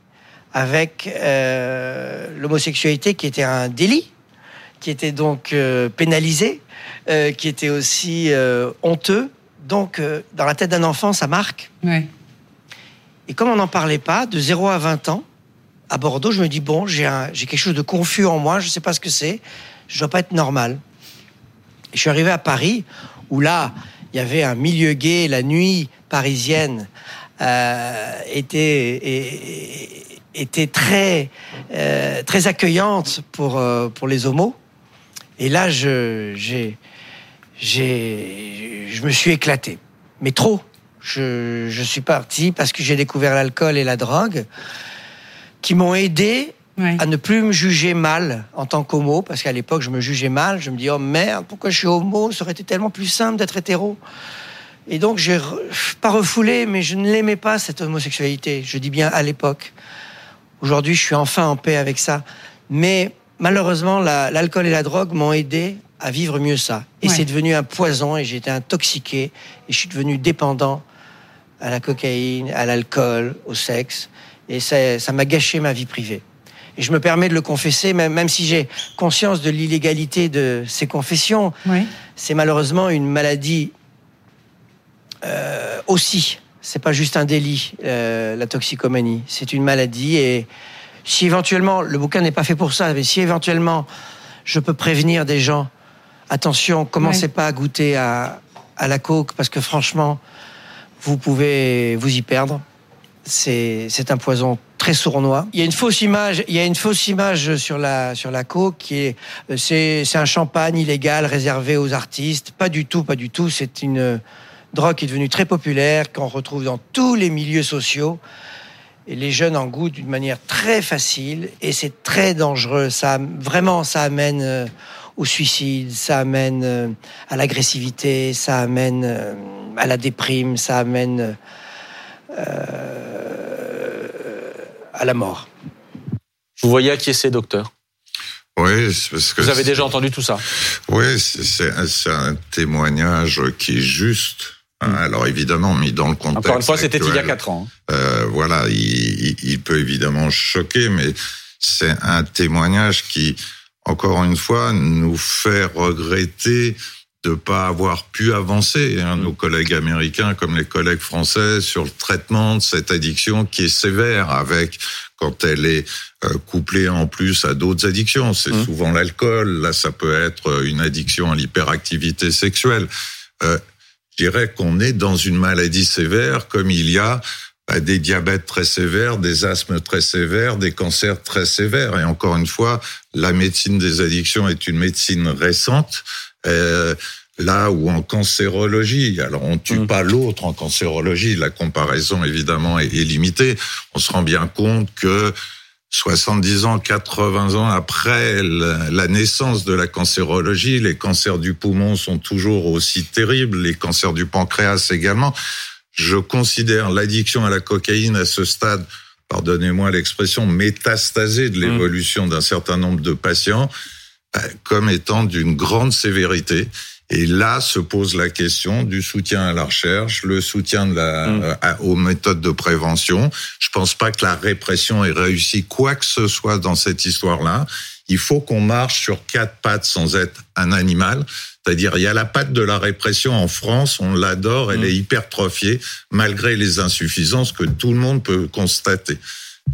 avec euh, l'homosexualité qui était un délit, qui était donc euh, pénalisé, euh, qui était aussi euh, honteux. Donc, dans la tête d'un enfant, ça marque. Et comme on n'en parlait pas, de 0 à 20 ans, à Bordeaux, je me dis, bon, j'ai quelque chose de confus en moi, je ne sais pas ce que c'est, je ne dois pas être normal. Et je suis arrivé à Paris, où là, il y avait un milieu gay, la nuit parisienne était, et- était très, euh, très accueillante pour, euh, pour les homos. Et là, je, j'ai, j'ai, je me suis éclaté. Mais trop. Je, je suis parti parce que j'ai découvert l'alcool et la drogue qui m'ont aidé à ne plus me juger mal en tant qu'homo, parce qu'à l'époque, je me jugeais mal. Je me dis, oh merde, pourquoi je suis homo? Ça aurait été tellement plus simple d'être hétéro. Et donc, j'ai re- pas refoulé, mais je ne l'aimais pas, cette homosexualité. Je dis bien à l'époque. Aujourd'hui, je suis enfin en paix avec ça. Mais malheureusement, la- l'alcool et la drogue m'ont aidé à vivre mieux ça. Et Ouais. c'est devenu un poison et j'ai été intoxiqué et je suis devenu dépendant à la cocaïne, à l'alcool, au sexe. Et ça ça m'a gâché ma vie privée. Et je me permets de le confesser, même, même si j'ai conscience de l'illégalité de ces confessions. C'est malheureusement une maladie euh, aussi. C'est pas juste un délit, euh, la toxicomanie. C'est une maladie. Et si éventuellement, le bouquin n'est pas fait pour ça, mais si éventuellement je peux prévenir des gens, attention, commencez pas à goûter à, à la coke, parce que franchement, vous pouvez vous y perdre. C'est c'est un poison très sournois. Il y a une fausse image, il y a une fausse image sur la sur la coke qui est c'est c'est un champagne illégal réservé aux artistes. Pas du tout, pas du tout. C'est une drogue qui est devenue très populaire qu'on retrouve dans tous les milieux sociaux. Et les jeunes en goûtent d'une manière très facile et c'est très dangereux. Ça vraiment ça amène euh, au suicide, ça amène euh, à l'agressivité, ça amène euh, à la déprime, ça amène euh, à la mort. Vous voyez acquiescer, docteur. Oui, c'est parce que Vous avez c'est- déjà entendu tout ça? Oui, c'est- c'est c'est un témoignage qui est juste. Hein. Alors évidemment, mis dans le contexte. Encore une fois, c'était il y a 4 ans. hein. euh, voilà, il, il- peut évidemment choquer, mais c'est un témoignage qui, encore une fois, nous fait regretter de pas avoir pu avancer, hein, nos collègues américains comme les collègues français, sur le traitement de cette addiction qui est sévère avec quand elle est euh, couplée en plus à d'autres addictions. C'est souvent l'alcool. Là, ça peut être une addiction à l'hyperactivité sexuelle. Euh, je dirais qu'on est dans une maladie sévère comme il y a bah, des diabètes très sévères, des asthmes très sévères, des cancers très sévères. Et encore une fois, la médecine des addictions est une médecine récente. Euh, là où en cancérologie, alors on tue pas l'autre en cancérologie, la comparaison évidemment est, est limitée. On se rend bien compte que 70 ans, 80 ans après la, naissance de la cancérologie, les cancers du poumon sont toujours aussi terribles, les cancers du pancréas également. Je considère l'addiction à la cocaïne à ce stade pardonnez-moi l'expression, métastasée de mmh. l'évolution d'un certain nombre de patients bah, comme étant d'une grande sévérité. Et là se pose la question du soutien à la recherche, le soutien de la, mmh. euh, aux méthodes de prévention. Je pense pas que la répression ait réussi quoi que ce soit dans cette histoire-là. Il faut qu'on marche sur quatre pattes sans être un animal. C'est-à-dire, il y a la patte de la répression en France, on l'adore, elle mmh. est hypertrophiée, malgré les insuffisances que tout le monde peut constater.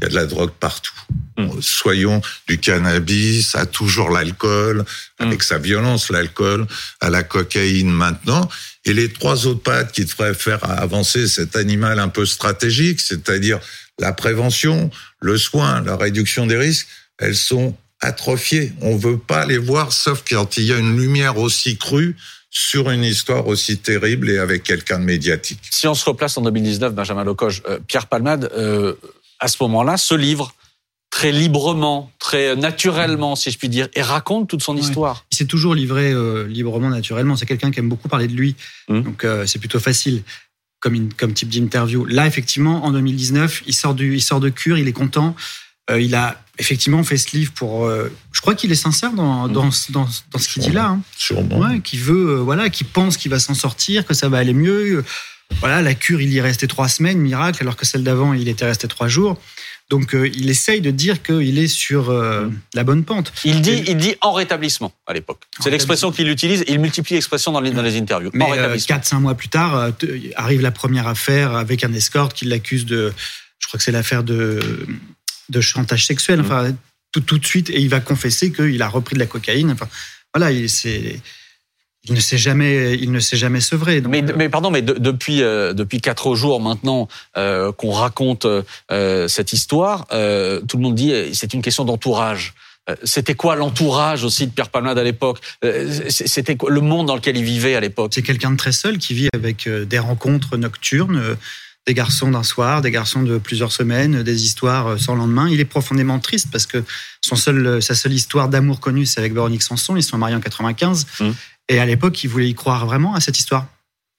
Il y a de la drogue partout. Mmh. Soyons du cannabis à toujours l'alcool, avec mmh. sa violence, l'alcool, à la cocaïne maintenant. Et les trois autres pattes qui devraient faire avancer cet animal un peu stratégique, c'est-à-dire la prévention, le soin, la réduction des risques, elles sont atrophiées. On veut pas les voir, sauf quand il y a une lumière aussi crue sur une histoire aussi terrible et avec quelqu'un de médiatique. Si on se replace en 2019, Benjamin Locoge, euh, Pierre Palmade, euh, à ce moment-là, se livre très librement, très naturellement, si je puis dire, et raconte toute son histoire. Il s'est toujours livré euh, librement, naturellement. C'est quelqu'un qui aime beaucoup parler de lui, hum. donc euh, c'est plutôt facile comme, comme type d'interview. Là, effectivement, en 2019, il sort, du, il sort de cure, il est content. Euh, il a effectivement fait ce livre pour. je crois qu'il est sincère dans, hum. dans, dans, dans ce qu'il dit là. Hein. Sûrement. Ouais, qui veut, voilà, qui pense qu'il va s'en sortir, que ça va aller mieux. Voilà, la cure, il y est resté trois semaines, miracle, alors que celle d'avant, il était resté trois jours. Donc, euh, il essaye de dire qu'il est sur euh, la bonne pente. Il dit, il dit en rétablissement à l'époque. C'est l'expression qu'il utilise. Il multiplie l'expression dans les, dans les interviews. Mais euh, quatre, cinq mois plus tard, arrive la première affaire avec un escorte qui l'accuse de. Je crois que c'est l'affaire de, de chantage sexuel. Mmh. Enfin, tout, tout de suite, et il va confesser qu'il a repris de la cocaïne. Enfin, voilà, c'est il ne s'est jamais, il ne s'est jamais sevré. mais, euh, mais, pardon, mais depuis euh, depuis quatre jours maintenant euh, qu'on raconte cette histoire, tout le monde dit c'est une question d'entourage. C'était quoi l'entourage aussi de Pierre Palmade à l'époque? C'était le monde dans lequel il vivait à l'époque? C'est quelqu'un de très seul qui vit avec des rencontres nocturnes, des garçons d'un soir, des garçons de plusieurs semaines, des histoires sans lendemain. Il est profondément triste parce que son seul, sa seule histoire d'amour connue, c'est avec Véronique Sanson. Ils sont mariés en 95. Et à l'époque, il voulait y croire vraiment à cette histoire.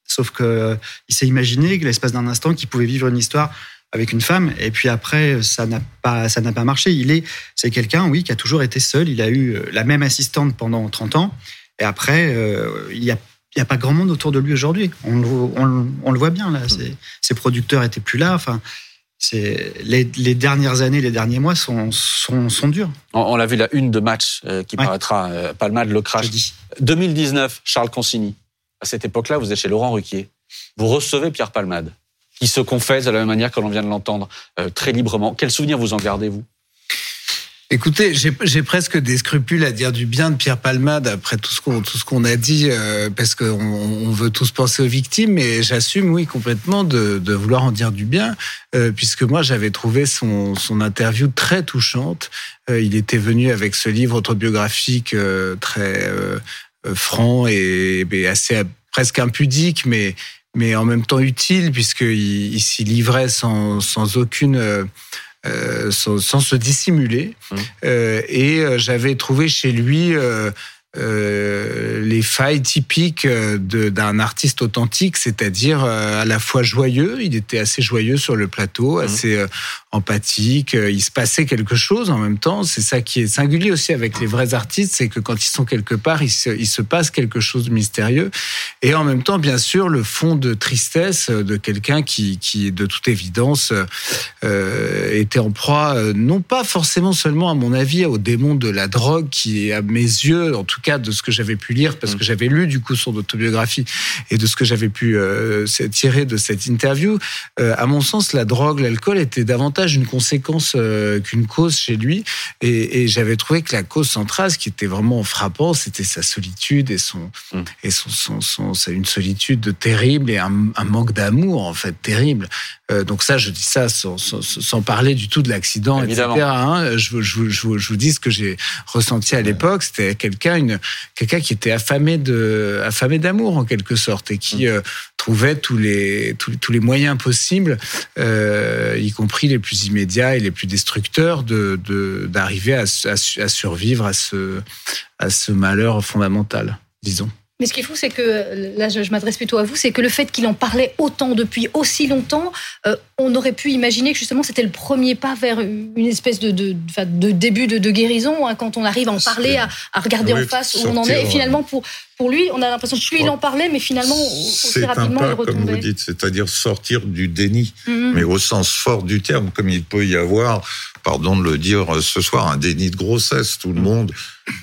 Sauf que euh, il s'est imaginé que l'espace d'un instant, qu'il pouvait vivre une histoire avec une femme. Et puis après, ça n'a pas, ça n'a pas marché. Il est, c'est quelqu'un, oui, qui a toujours été seul. Il a eu euh, la même assistante pendant 30 ans. Et après, euh, il y a il n'y a pas grand monde autour de lui aujourd'hui. On, on, on, le voit bien là. Ses producteurs étaient plus là. Enfin, c'est les, dernières années, les derniers mois sont, sont, durs. On, l'a vu la une de match euh, qui paraîtra, euh, Palmade, le crash. 2019, Charles Consigny. À cette époque-là, vous êtes chez Laurent Ruquier. Vous recevez Pierre Palmade, qui se confesse de la même manière que l'on vient de l'entendre, euh, très librement. Quel souvenir vous en gardez, vous? Écoutez, j'ai presque des scrupules à dire du bien de Pierre Palmade après tout ce qu'on tout ce qu'on a dit, euh, parce qu'on on veut tous penser aux victimes, mais j'assume, oui, complètement de, de, vouloir en dire du bien, euh, puisque moi j'avais trouvé son, son interview très touchante. Euh, il était venu avec ce livre autobiographique très franc et, et, assez presque impudique, mais mais en même temps utile, puisqu'il il, s'y livrait sans, sans aucune euh, sans, se dissimuler. Mmh. Euh, et euh, j'avais trouvé chez lui euh, les failles typiques d'un artiste authentique, c'est-à-dire à la fois joyeux, il était assez joyeux sur le plateau, mmh. assez empathique, il se passait quelque chose en même temps. C'est ça qui est singulier aussi avec les vrais artistes, c'est que quand ils sont quelque part, il se, il se, passe quelque chose de mystérieux. Et en même temps, bien sûr, le fond de tristesse de quelqu'un qui, qui, de toute évidence, euh, était en proie, non pas forcément seulement, à mon avis, au démon de la drogue, qui, à mes yeux, en tout cas de ce que j'avais pu lire, parce que mm. j'avais lu du coup son autobiographie et de ce que j'avais pu euh, tirer de cette interview, euh, à mon sens, la drogue, l'alcool était davantage une conséquence euh, qu'une cause chez lui. Et, et j'avais trouvé que la cause centrale, ce qui était vraiment frappant, c'était sa solitude et son mm. et son, son, son, son, une solitude terrible et un, un manque d'amour en fait terrible. Euh, donc ça, je dis ça sans, sans, sans parler du tout de l'accident, etc. Hein. Je, je, je, je, vous dis ce que j'ai ressenti à l'époque. C'était quelqu'un, une quelqu'un qui était affamé de, affamé d'amour en quelque sorte et qui mm. euh, trouvait tous les tous, tous, les moyens possibles, euh, y compris les plus immédiats et les plus destructeurs, de d'arriver à, à, à survivre à ce à ce malheur fondamental, disons. Mais ce qu'il faut, c'est que, là je, m'adresse plutôt à vous, c'est que le fait qu'il en parlait autant depuis aussi longtemps, euh, on aurait pu imaginer que justement c'était le premier pas vers une espèce de, de, de début de, guérison, hein, quand on arrive à en parler, à, regarder en face où on en est. Et finalement, pour, pour lui, on a l'impression que plus il en parlait, mais finalement, aussi rapidement, un pas, il Comme vous dites, c'est-à-dire sortir du déni, mm-hmm. mais au sens fort du terme, comme il peut y avoir pardon de le dire ce soir, un déni de grossesse. Tout le monde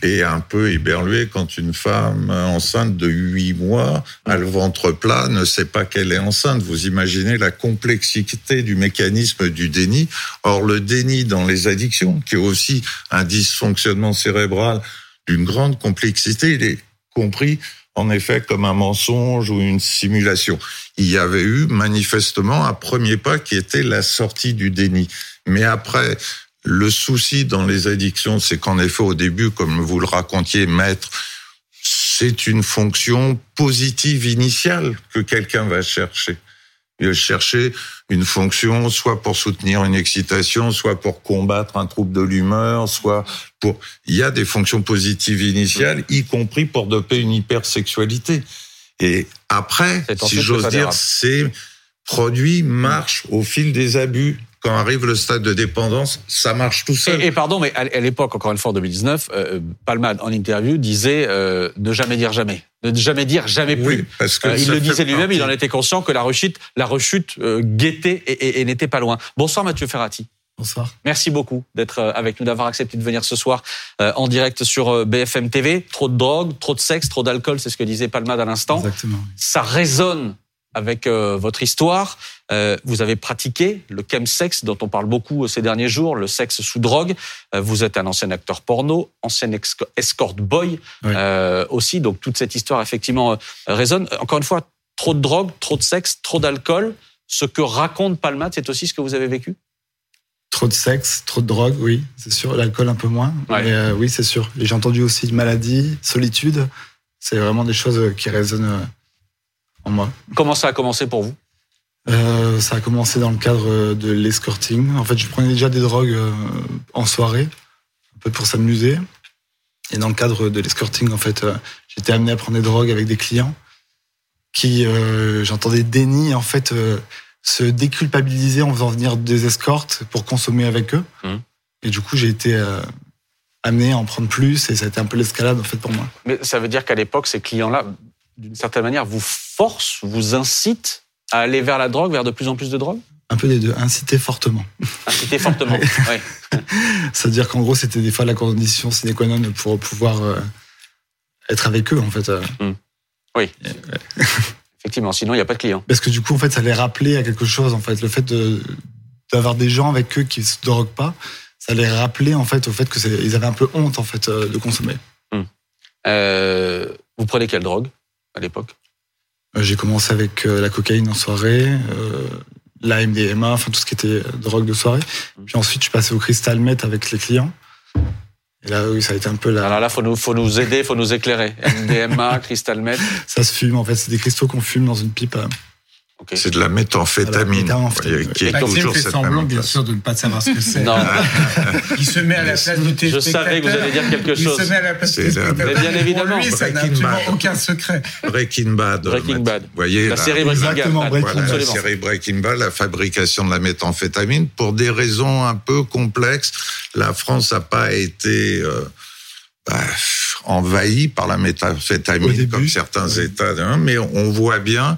est un peu éberlué quand une femme enceinte de huit mois a le ventre plat, ne sait pas qu'elle est enceinte. Vous imaginez la complexité du mécanisme du déni. Or, le déni dans les addictions, qui est aussi un dysfonctionnement cérébral d'une grande complexité, il est compris en effet comme un mensonge ou une simulation. Il y avait eu manifestement un premier pas qui était la sortie du déni. Mais après, le souci dans les addictions, c'est qu'en effet, au début, comme vous le racontiez, maître, c'est une fonction positive initiale que quelqu'un va chercher. Il va chercher une fonction soit pour soutenir une excitation, soit pour combattre un trouble de l'humeur, soit pour... Il y a des fonctions positives initiales, y compris pour doper une hypersexualité. Et après, si j'ose dire, ces produits marchent au fil des abus quand arrive le stade de dépendance, ça marche tout seul. Et, pardon, mais à l'époque, encore une fois, en 2019, euh, Palmade, en interview, disait euh, ne jamais dire jamais. Ne jamais dire jamais plus. Oui, parce que euh, il le disait lui-même, il en était conscient que la rechute, la rechute euh, guettait et, et, n'était pas loin. Bonsoir Mathieu Ferrati. Bonsoir. Merci beaucoup d'être avec nous, d'avoir accepté de venir ce soir en direct sur BFM TV. Trop de drogue, trop de sexe, trop d'alcool, c'est ce que disait Palmade à l'instant. Exactement. Ça résonne avec euh, votre histoire. Euh, vous avez pratiqué le chemsex dont on parle beaucoup ces derniers jours, le sexe sous drogue. Euh, vous êtes un ancien acteur porno, ancien escort boy aussi. Donc toute cette histoire effectivement résonne. Encore une fois, trop de drogue, trop de sexe, trop d'alcool. Ce que raconte Palmade, c'est aussi ce que vous avez vécu? Trop de sexe, trop de drogue, oui, c'est sûr. L'alcool un peu moins. Mais oui, c'est sûr. J'ai entendu aussi maladie, solitude. C'est vraiment des choses qui résonnent moi. Comment ça a commencé pour vous euh, Ça a commencé dans le cadre de l'escorting. En fait, je prenais déjà des drogues euh, en soirée, un peu pour s'amuser. Et dans le cadre de l'escorting, en fait, euh, j'étais amené à prendre des drogues avec des clients qui, j'entendais déni, en fait, se déculpabiliser en faisant venir des escortes pour consommer avec eux. Mmh. Et du coup, j'ai été amené à en prendre plus et ça a été un peu l'escalade en fait pour moi. Mais ça veut dire qu'à l'époque, ces clients-là, d'une certaine manière, vous force, vous incite à aller vers la drogue, vers de plus en plus de drogue Un peu des deux, inciter fortement. Inciter fortement, oui. C'est-à-dire qu'en gros, c'était des fois la condition sine qua non pour pouvoir euh, être avec eux, en fait. Euh. Hmm. Oui. Effectivement, sinon il n'y a pas de clients. Parce que du coup, en fait, ça les rappelait à quelque chose, en fait. Le fait d'avoir des gens avec eux qui ne se droguent pas, ça les rappelait, en fait, au fait qu'ils avaient un peu honte, en fait, euh, de consommer. Hmm. vous prenez quelle drogue? À l'époque euh, J'ai commencé avec euh, la cocaïne en soirée, euh, la MDMA, enfin tout ce qui était drogue de soirée. Mmh. Puis ensuite, je suis passé au crystal meth avec les clients. Et là, oui, ça a été un peu la. Alors là, faut nous, faut nous aider, faut nous éclairer. MDMA, crystal meth. Ça se fume, en fait. C'est des cristaux qu'on fume dans une pipe. C'est de la méthamphétamine, qui est toujours fait semblant, bien sûr, de ne pas savoir ce que c'est. Non. il se met à la place du téléspectateur. Je savais que vous alliez dire quelque chose. Il se met à la place du téléspectateur. bien évidemment. Pour lui, ça n'a absolument aucun secret. Breaking Bad. Breaking Bad. Vous voyez, la, série Breaking Bad. Voilà, la série Breaking Bad, la fabrication de la méthamphétamine, pour des raisons un peu complexes. La France n'a pas été... Euh, bah, envahie par la méthamphétamine comme certains États, hein, mais on voit bien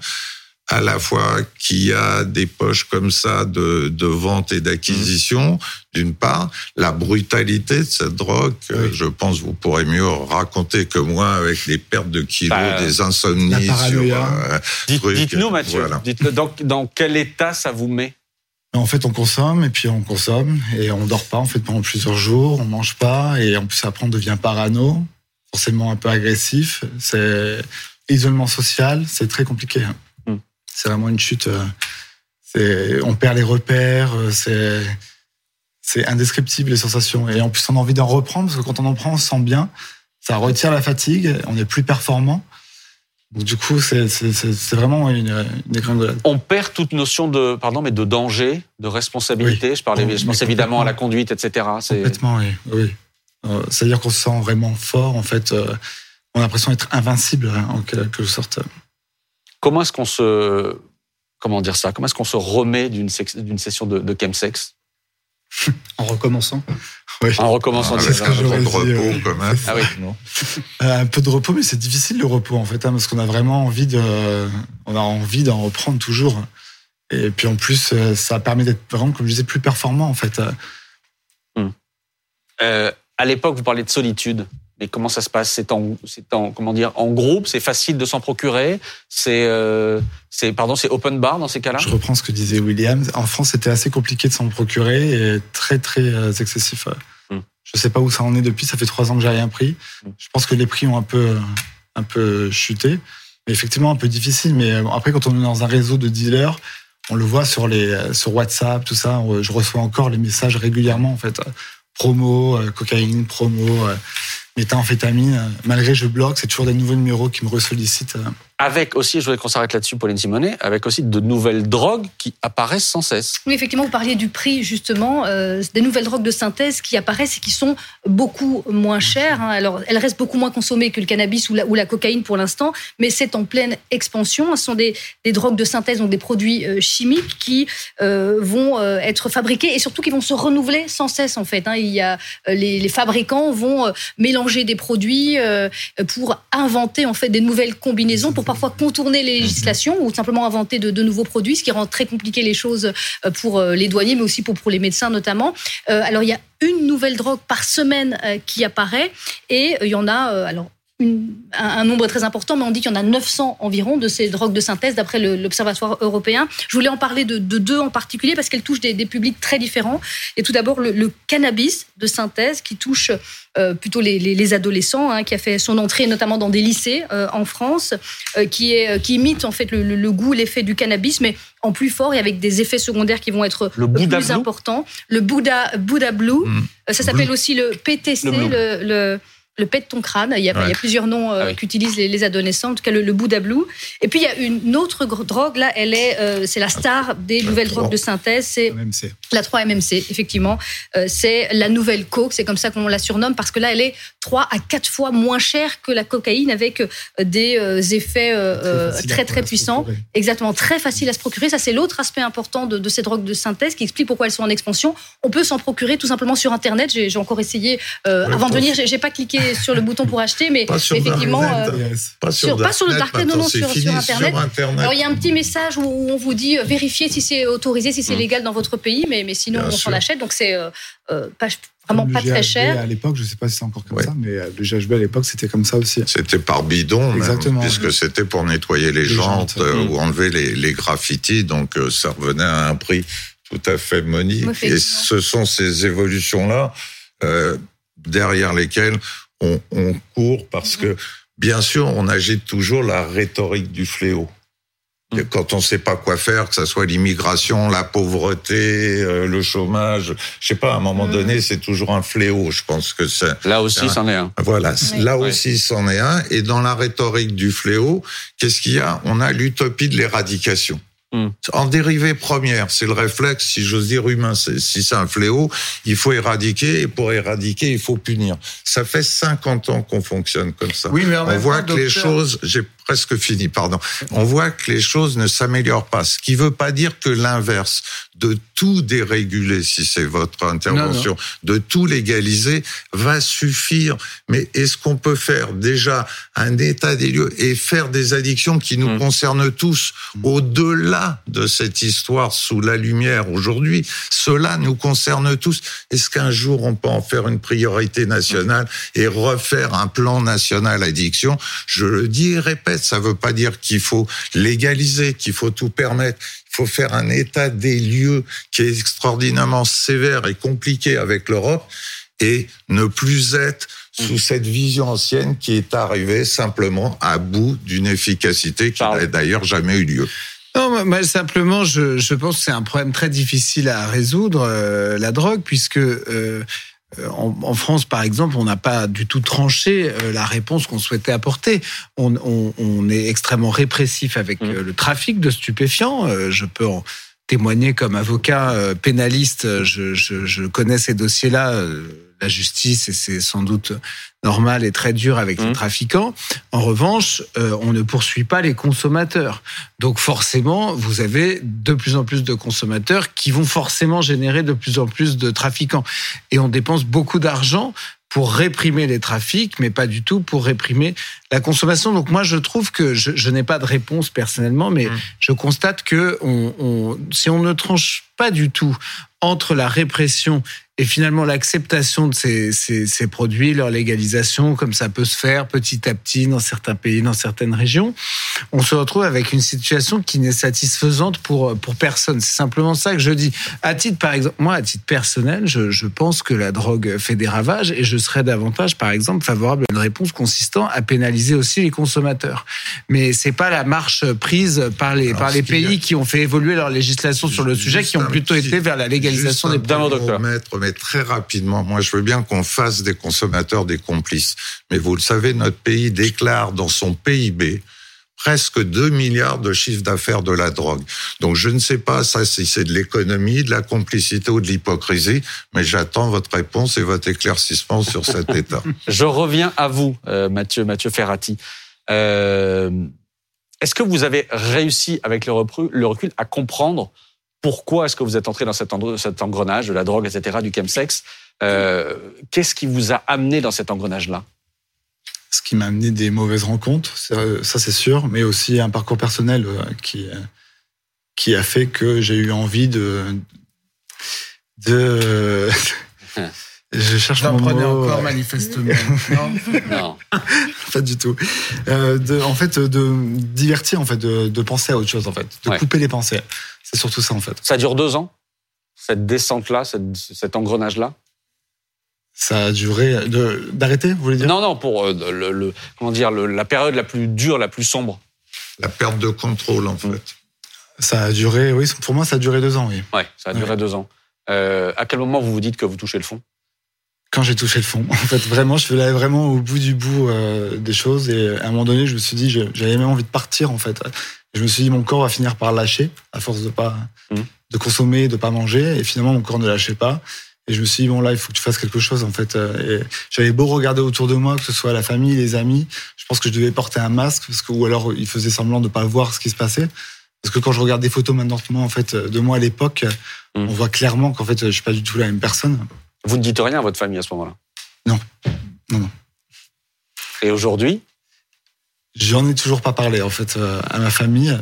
à la fois qu'il y a des poches comme ça de, de vente et d'acquisition, mmh. d'une part, la brutalité de cette drogue, je pense vous pourrez mieux raconter que moi avec les pertes de kilos, bah, des insomnies sur... Euh, dites-nous Mathieu, dites dans, dans quel état ça vous met? En fait, on consomme et puis on consomme et on dort pas en fait pendant plusieurs jours, on mange pas et en plus après on devient parano, forcément un peu agressif. C'est isolement social, c'est très compliqué. Hein. C'est vraiment une chute. Euh, on perd les repères. Euh, c'est c'est indescriptible les sensations. Et en plus, on a envie d'en reprendre parce que quand on en prend, on se sent bien. Ça retire la fatigue. On est plus performant. Donc, du coup, c'est vraiment une, une On perd toute notion de, pardon, mais de danger, de responsabilité. Je parlais, je pense évidemment à la conduite, etc. Complètement, oui. oui. Euh, c'est-à-dire qu'on se sent vraiment fort, en fait on a l'impression d'être invincible en quelque sorte. Comment est-ce qu'on se comment dire ça? Comment est-ce qu'on se remet d'une d'une session de, de chemsex? En recommençant. En recommençant. Ah, avec un peu de repos euh, quand même. Ah oui. non Euh, un peu de repos, mais c'est difficile le repos en fait, hein, parce qu'on a vraiment envie de, on a envie d'en reprendre toujours. Et puis en plus, euh, ça permet d'être vraiment, comme je disais, plus performant en fait. Euh, à l'époque, vous parliez de solitude. Mais comment ça se passe? C'est en, c'est en, comment dire, en groupe? C'est facile de s'en procurer? C'est, euh, c'est, pardon, c'est open bar dans ces cas-là? Je reprends ce que disait William. En France, c'était assez compliqué de s'en procurer et très très euh, excessif. Hmm. Je sais pas où ça en est depuis. Ça fait trois ans que j'ai rien pris. Hmm. Je pense que les prix ont un peu un peu chuté. Mais effectivement, un peu difficile. Mais euh, après, quand on est dans un réseau de dealers, on le voit sur les sur WhatsApp, tout ça. Je reçois encore les messages régulièrement en fait. Promo, cocaïne, promo, méthamphétamine. Euh, Malgré je bloque, c'est toujours des nouveaux numéros qui me ressollicitent. Avec aussi, je voudrais qu'on s'arrête là-dessus, Pauline Simonet, avec aussi de nouvelles drogues qui apparaissent sans cesse. Oui, effectivement, vous parliez du prix, justement, euh, des nouvelles drogues de synthèse qui apparaissent et qui sont beaucoup moins chères. hein. Alors, elles restent beaucoup moins consommées que le cannabis ou la, cocaïne pour l'instant, mais c'est en pleine expansion. Ce sont des, des drogues de synthèse, donc des produits euh, chimiques qui euh, vont être fabriqués et surtout qui vont se renouveler sans cesse, en fait. hein. Il y a, les, les fabricants vont mélanger des produits pour inventer, en fait, des nouvelles combinaisons, pour parfois contourner les législations ou simplement inventer de, nouveaux produits, ce qui rend très compliqué les choses euh, pour euh, les douaniers, mais aussi pour, pour les médecins notamment. Euh, alors il y a une nouvelle drogue par semaine qui apparaît et il y en a alors une- un, un nombre très important, mais on dit qu'il y en a 900 environ de ces drogues de synthèse d'après l'Observatoire européen. Je voulais en parler de, de deux en particulier parce qu'elles touchent des, des publics très différents. Et tout d'abord le, le cannabis de synthèse qui touche euh, plutôt les, les- les adolescents, hein, qui a fait son entrée notamment dans des lycées euh, en France, euh, qui, est, qui imite en fait le, le- le goût, l'effet du cannabis, mais en plus fort et avec des effets secondaires qui vont être Le Bouddha plus Blue importants. Le Bouddha, Bouddha Blue, Mm. ça s'appelle aussi le PTC, Le. Le, pet de ton crâne. Il y a, il y a Ouais. plusieurs noms euh, Ah oui. qu'utilisent les, les adolescents, en tout cas le, le Bouddha Blue. Et puis il y a une autre drogue, là, elle est, euh, c'est la star des nouvelles drogues de synthèse, c'est la 3-MMC, effectivement. Euh, c'est la nouvelle coke, c'est comme ça qu'on la surnomme, parce que là, elle est 3 à 4 fois moins chère que la cocaïne, avec des euh, effets très, très puissants. Exactement, très facile à se procurer. Ça, c'est l'autre aspect important de, de ces drogues de synthèse qui explique pourquoi elles sont en expansion. On peut s'en procurer tout simplement sur Internet. J'ai encore essayé, euh, Ouais, avant de venir, j'ai pas cliqué sur le bouton pour acheter, mais Pas sur effectivement... Euh, Yes. Pas sur- pas sur le Darknet, Darknet, non, non, sur- Internet. Sur Internet. alors il y a un petit message où on vous dit euh, vérifiez si c'est autorisé, si c'est Mm. légal dans votre pays, mais, mais sinon Bien on s'en achète, donc c'est euh, pas, vraiment pas le très GHB cher. À l'époque, je sais pas si c'est encore comme Ouais. ça, mais le GHB à l'époque, c'était comme ça aussi. C'était par bidon, même, Exactement. puisque c'était pour nettoyer les, Les jantes, jantes. euh, Mm. ou enlever les, les graffitis, donc euh, ça revenait à un prix tout à fait monique. Et ce sont ces évolutions-là euh, derrière lesquelles on, on court, parce que bien sûr, on agite toujours la rhétorique du fléau. Et quand on ne sait pas quoi faire, que ce soit l'immigration, la pauvreté, euh, le chômage, je sais pas, à un moment Mm. donné, c'est toujours un fléau. Je pense que c'est Là aussi, c'en est un. voilà, Oui. là aussi, c'en est un. Et dans la rhétorique du fléau, qu'est-ce qu'il y a? On a l'utopie de l'éradication. Hmm. En dérivée première, c'est le réflexe, si j'ose dire, humain. Si c'est un fléau, il faut éradiquer, et pour éradiquer, il faut punir. Ça fait 50 ans qu'on fonctionne comme ça. Oui, mais en On même voit temps, que les choses, j'ai presque fini, pardon. On voit que les choses ne s'améliorent pas. Ce qui veut pas dire que l'inverse, de tout déréguler, si c'est votre intervention, de tout légaliser, va suffire. Mais est-ce qu'on peut faire déjà un état des lieux et faire des addictions qui nous Mm. concernent tous au-delà de cette histoire sous la lumière aujourd'hui? Cela nous concerne tous. Est-ce qu'un jour on peut en faire une priorité nationale et refaire un plan national addiction? Je le dis et répète, ça veut pas dire qu'il faut légaliser, qu'il faut tout permettre. Il faut faire un état des lieux qui est extraordinairement sévère et compliqué avec l'Europe et ne plus être sous cette vision ancienne qui est arrivée simplement à bout d'une efficacité qui n'a d'ailleurs jamais eu lieu. Non, moi, moi, simplement, je, je pense que c'est un problème très difficile à résoudre, euh, la drogue, puisque euh, en, en France, par exemple, on n'a pas du tout tranché euh, la réponse qu'on souhaitait apporter. On, on, on est extrêmement répressif avec Mmh. euh, le trafic de stupéfiants. Euh, je peux en témoigner comme avocat euh, pénaliste. euh, Je, je, je connais ces dossiers-là. La justice et c'est sans doute normal et très dur avec les mmh. trafiquants. En revanche, euh, on ne poursuit pas les consommateurs. Donc forcément, vous avez de plus en plus de consommateurs qui vont forcément générer de plus en plus de trafiquants. Et on dépense beaucoup d'argent pour réprimer les trafics, mais pas du tout pour réprimer la consommation. Donc moi, je trouve que je, je n'ai pas de réponse personnellement, mais mmh. je constate que on, on, si on ne tranche pas du tout entre la répression et finalement l'acceptation de ces, ces, ces, produits, leur légalisation, comme ça peut se faire petit à petit dans certains pays, dans certaines régions, on se retrouve avec une situation qui n'est satisfaisante pour pour personne. C'est simplement ça que je dis. À titre, par exemple, moi, à titre personnel, je, je pense que la drogue fait des ravages et je serais davantage, par exemple, favorable à une réponse consistant à pénaliser aussi les consommateurs. Mais c'est pas la marche prise par les par les pays qui ont fait évoluer leur législation sur le sujet, qui ont plutôt été vers la légalisation des produits. Docteur très rapidement, moi je veux bien qu'on fasse des consommateurs des complices. Mais vous le savez, notre pays déclare dans son PIB presque 2 milliards de chiffre d'affaires de la drogue. Donc je ne sais pas ça si c'est de l'économie, de la complicité ou de l'hypocrisie, mais j'attends votre réponse et votre éclaircissement sur cet état. Je reviens à vous, euh, Mathieu, Mathieu Ferrati. Euh, est-ce que vous avez réussi avec le recul à comprendre pourquoi est-ce que vous êtes entré dans cet, engrenage de la drogue, etc., du chemsex euh, Qu'est-ce qui vous a amené dans cet engrenage-là? Ce qui m'a amené des mauvaises rencontres, ça, c'est sûr, mais aussi un parcours personnel euh, qui, euh, qui a fait que j'ai eu envie de... de Je cherche mon mot. encore manifestement. non, non. pas du tout. de, en fait, de divertir, en fait, de, de, penser à autre chose, en fait, de couper les pensées. C'est surtout ça, en fait. Ça dure deux ans Cette descente-là, cet engrenage-là? Ça a duré d'arrêter, vous voulez dire? Non, non, pour euh, le, comment dire la période la plus dure, la plus sombre. La perte de contrôle, en mm. fait. Ça a duré, oui, pour moi, ça a duré deux ans, oui. Ouais, ça a duré deux ans. Euh, à quel moment vous vous dites que vous touchez le fond? Quand j'ai touché le fond, en fait, vraiment, je suis vraiment au bout du bout euh, des choses, et à un moment donné, je me suis dit, j'avais même envie de partir, en fait je me suis dit, mon corps va finir par lâcher, à force de pas, mmh. de consommer, de pas manger. Et finalement, mon corps ne lâchait pas. Et je me suis dit, bon, là, il faut que tu fasses quelque chose, en fait. Et j'avais beau regarder autour de moi, que ce soit la famille, les amis. Je pense que je devais porter un masque, parce que, ou alors, ils faisaient semblant de pas voir ce qui se passait. Parce que quand je regarde des photos maintenant, en fait, de moi à l'époque, mmh. on voit clairement qu'en fait, je suis pas du tout la même personne. Vous ne dites rien à votre famille à ce moment-là? Non. Non, non. Et aujourd'hui? J'en ai toujours pas parlé en fait euh, à ma famille.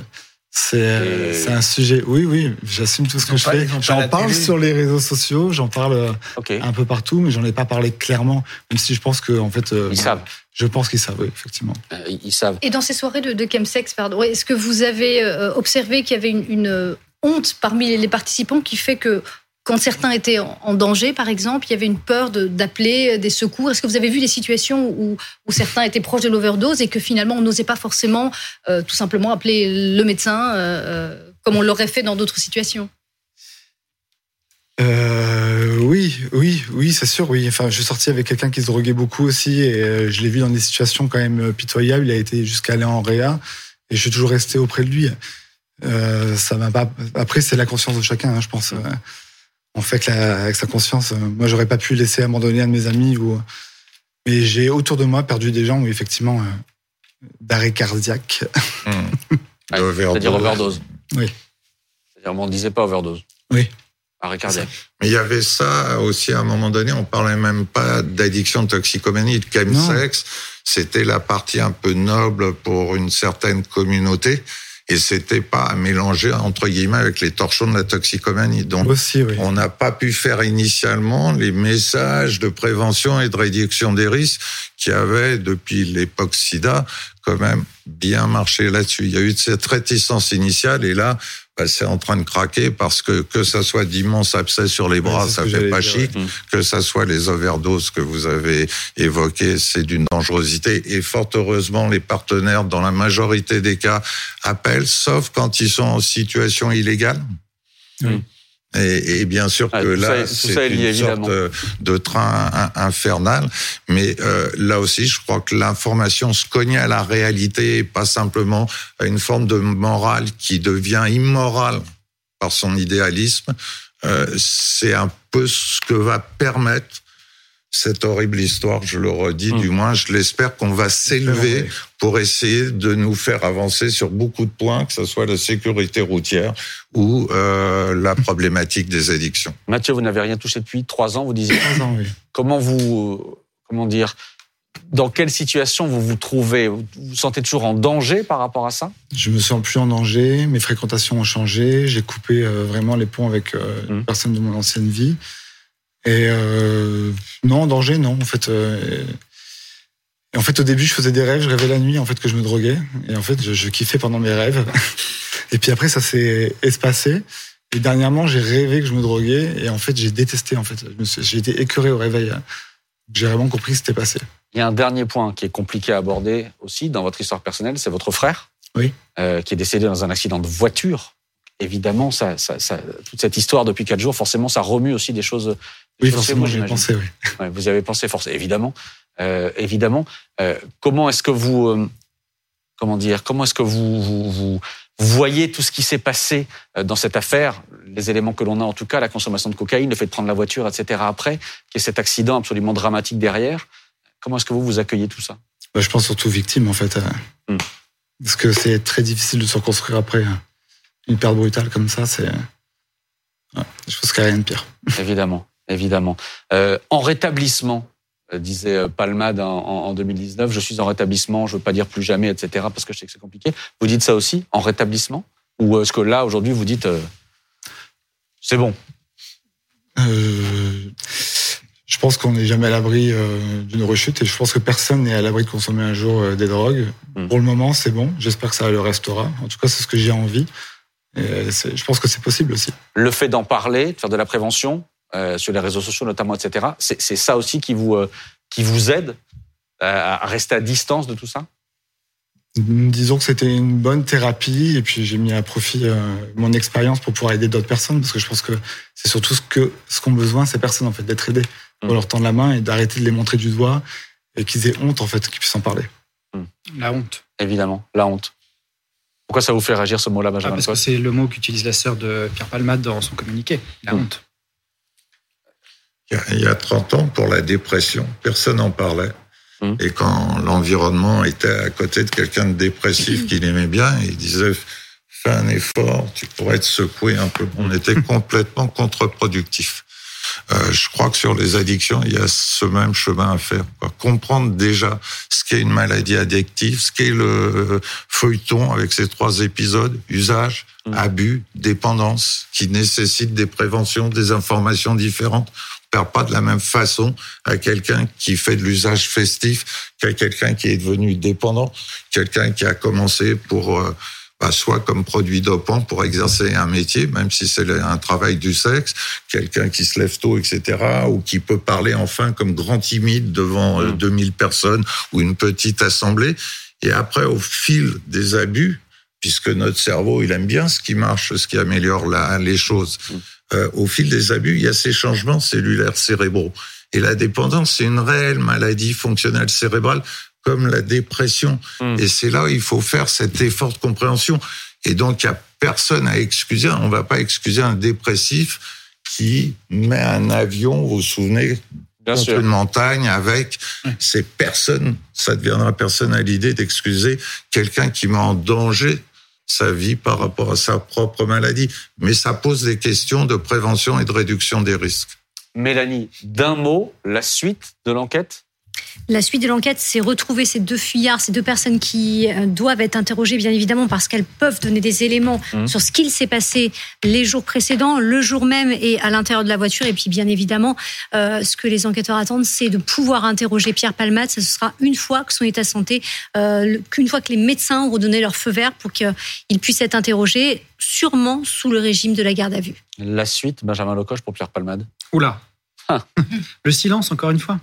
C'est c'est un sujet. Oui, oui, j'assume tout ce que je fais. J'en parle sur les réseaux sociaux, j'en parle euh, un peu partout, mais j'en ai pas parlé clairement, même si je pense que en fait. Euh, ils savent. Je pense qu'ils savent, oui, effectivement. ils savent. Et dans ces soirées de, de chemsex, pardon, est-ce que vous avez observé qu'il y avait une, une honte parmi les participants qui fait que quand certains étaient en danger, par exemple, il y avait une peur d'appeler des secours. Est-ce que vous avez vu des situations où, certains étaient proches de l'overdose et que finalement on n'osait pas forcément euh, tout simplement appeler le médecin euh, euh, comme on l'aurait fait dans d'autres situations? Oui, oui, oui, c'est sûr, oui. Enfin, je suis sorti avec quelqu'un qui se droguait beaucoup aussi et je l'ai vu dans des situations quand même pitoyables. Il a été jusqu'à aller en réa et je suis toujours resté auprès de lui. ça m'a pas. Après, c'est la conscience de chacun, hein, je pense on fait avec sa conscience. Euh, moi, j'aurais pas pu laisser abandonner un de mes amis ou. Mais j'ai autour de moi perdu des gens où effectivement euh, d'arrêt cardiaque. Mmh. C'est-à-dire overdose. Oui. C'est-à-dire on ne disait pas overdose. Oui. Arrêt cardiaque. Mais il y avait ça aussi à un moment donné. On parlait même pas d'addiction, de toxicomanie, de chemsex. C'était la partie un peu noble pour une certaine communauté et c'était pas à mélanger entre guillemets avec les torchons de la toxicomanie. Donc, on n'a pas pu faire initialement les messages de prévention et de réduction des risques qui avaient depuis l'époque SIDA quand même bien marché là-dessus. Il y a eu cette réticence initiale et là, bah, c'est en train de craquer parce que que ça soit d'immenses abcès sur les bras, ça fait pas chic. Que ça soit les overdoses que vous avez évoquées, c'est d'une dangerosité. Et fort heureusement, les partenaires, dans la majorité des cas, appellent, sauf quand ils sont en situation illégale. Et, et, bien sûr que là, c'est une sorte de, train infernal. Mais euh, là aussi, je crois que l'information se cogne à la réalité et pas simplement à une forme de morale qui devient immorale par son idéalisme. Euh, c'est un peu ce que va permettre cette horrible histoire, je le redis, du moins, je l'espère qu'on va s'élever pour essayer de nous faire avancer sur beaucoup de points, que ce soit la sécurité routière ou euh, la problématique des addictions. Mathieu, vous n'avez rien touché depuis trois ans, vous disiez. Trois ans, oui. Comment vous, comment dire, dans quelle situation vous vous trouvez? Vous vous sentez toujours en danger par rapport à ça? Je me sens plus en danger, mes fréquentations ont changé, j'ai coupé euh, vraiment les ponts avec euh, Mmh. les personnes de mon ancienne vie. Et euh, non, en danger, non. En fait, euh, et en fait, au début, je faisais des rêves, je rêvais la nuit en fait que je me droguais, et en fait, je, je kiffais pendant mes rêves. Et puis après, ça s'est espacé. Et dernièrement, j'ai rêvé que je me droguais, et en fait, j'ai détesté. En fait, j'ai été écœuré au réveil. J'ai vraiment compris ce qui s'était passé. Il y a un dernier point qui est compliqué à aborder aussi dans votre histoire personnelle, c'est votre frère, Oui. euh, qui est décédé dans un accident de voiture. Évidemment, ça, ça, ça- toute cette histoire depuis quatre jours, forcément, ça remue aussi des choses. des Oui, choses forcément, j'y ai pensé. Oui. Ouais, vous y avez pensé, forcément, évidemment. Euh, évidemment. Euh, comment est-ce que vous, euh, comment dire, comment est-ce que vous, vous, vous voyez tout ce qui s'est passé dans cette affaire, les éléments que l'on a en tout cas, la consommation de cocaïne, le fait de prendre la voiture, etc. Après, qui est cet accident absolument dramatique derrière. Comment est-ce que vous vous accueillez tout ça? Bah, je pense surtout victime, en fait. Hmm. Parce que c'est très difficile de se reconstruire après. Une perte brutale comme ça, c'est. Ouais, je pense qu'il n'y a rien de pire. Évidemment, évidemment. Euh, en rétablissement, euh, disait euh, Palmade en, en- en 2019, je suis en rétablissement, je veux pas dire plus jamais, etc. Parce que je sais que c'est compliqué. Vous dites ça aussi en rétablissement? Ou est-ce que là aujourd'hui vous dites euh, c'est bon? Euh, je pense qu'on n'est jamais à l'abri euh, d'une rechute et je pense que personne n'est à l'abri de consommer un jour des drogues. Hmm. Pour le moment, c'est bon. J'espère que ça le restera. En tout cas, c'est ce que j'ai envie. Euh, je pense que c'est possible aussi. Le fait d'en parler, de faire de la prévention euh, sur les réseaux sociaux notamment, etc. C'est ça aussi qui vous euh, qui vous aide à à rester à distance de tout ça? Disons que c'était une bonne thérapie et puis j'ai mis à profit euh, mon expérience pour pouvoir aider d'autres personnes parce que je pense que c'est surtout ce que ce qu'ont besoin ces personnes en fait d'être aidées pour Mm. leur tendre la main et d'arrêter de les montrer du doigt et qu'ils aient honte en fait qu'ils puissent en parler. La honte. Évidemment, la honte. Pourquoi ça vous fait réagir ce mot-là, Ah, Benjamin parce que c'est le mot qu'utilise la sœur de Pierre Palmade dans son communiqué. La Mm. honte. Il y a- il y a 30 ans, pour la dépression, personne n'en parlait. Hum. Et quand l'environnement était à côté de quelqu'un de dépressif qu'il aimait bien, il disait fais un effort, tu pourrais te secouer un peu. On était complètement contre-productif. Euh, je crois que sur les addictions, il y a ce même chemin à faire. Quoi. Comprendre déjà ce qu'est une maladie addictive, ce qu'est le feuilleton avec ces trois épisodes, usage, Mm. abus, dépendance, qui nécessitent des préventions, des informations différentes. On perd pas de la même façon à quelqu'un qui fait de l'usage festif qu'à quelqu'un qui est devenu dépendant, quelqu'un qui a commencé pour euh, bah, soit comme produit dopant pour exercer un métier, même si c'est un travail du sexe, quelqu'un qui se lève tôt, etc., ou qui peut parler enfin comme grand timide devant euh, Mm. 2000 personnes ou une petite assemblée. Et après, au fil des abus, puisque notre cerveau, il aime bien ce qui marche, ce qui améliore la, les choses, euh, au fil des abus, il y a ces changements cellulaires cérébraux. Et la dépendance, c'est une réelle maladie fonctionnelle cérébrale comme la dépression. Mm. Et c'est là où il faut faire cet effort de compréhension. Et donc, il n'y a personne à excuser. On ne va pas excuser un dépressif qui met un avion, vous vous souvenez, Bien contre sûr. une montagne avec ces personnes. Ça deviendra personne à l'idée d'excuser quelqu'un qui met en danger sa vie par rapport à sa propre maladie. Mais ça pose des questions de prévention et de réduction des risques. Mélanie, d'un mot, la suite de l'enquête? La suite de l'enquête, c'est retrouver ces deux fuyards, ces deux personnes qui euh, doivent être interrogées, bien évidemment, parce qu'elles peuvent donner des éléments Mhm. sur ce qu'il s'est passé les jours précédents, le jour même et à l'intérieur de la voiture. Et puis, bien évidemment, euh, ce que les enquêteurs attendent, c'est de pouvoir interroger Pierre Palmade. Ça, ce sera une fois que son état de santé, euh, qu'une fois que les médecins auront donné leur feu vert pour qu'il puisse être interrogé, sûrement sous le régime de la garde à vue. La suite, Benjamin Lecoche pour Pierre Palmade. Oula. Ah. le silence, encore une fois.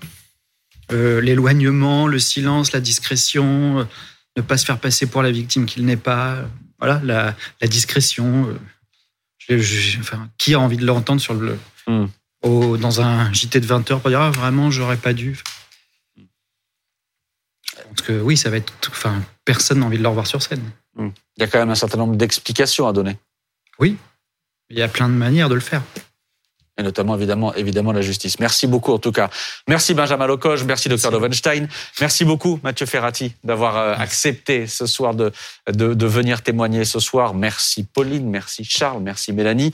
Euh, L'éloignement, le silence, la discrétion, euh, ne pas se faire passer pour la victime qu'il n'est pas. Voilà, la, la discrétion. euh, je- je- enfin, qui a envie de l'entendre sur le, Hmm. au- dans un JT de 20 heures pour dire ah, vraiment, j'aurais pas dû. Je pense que oui, ça va être. Enfin, personne n'a envie de le revoir sur scène. Il y a quand même un certain nombre d'explications à donner. Il y a plein de manières de le faire. Et notamment évidemment, évidemment la justice. Merci beaucoup en tout cas. Merci Benjamin Locoge, merci Dr Lovenstein, merci beaucoup Mathieu Ferrati d'avoir euh, accepté ce soir de, de, de venir témoigner ce soir. Merci Pauline, merci Charles, merci Mélanie.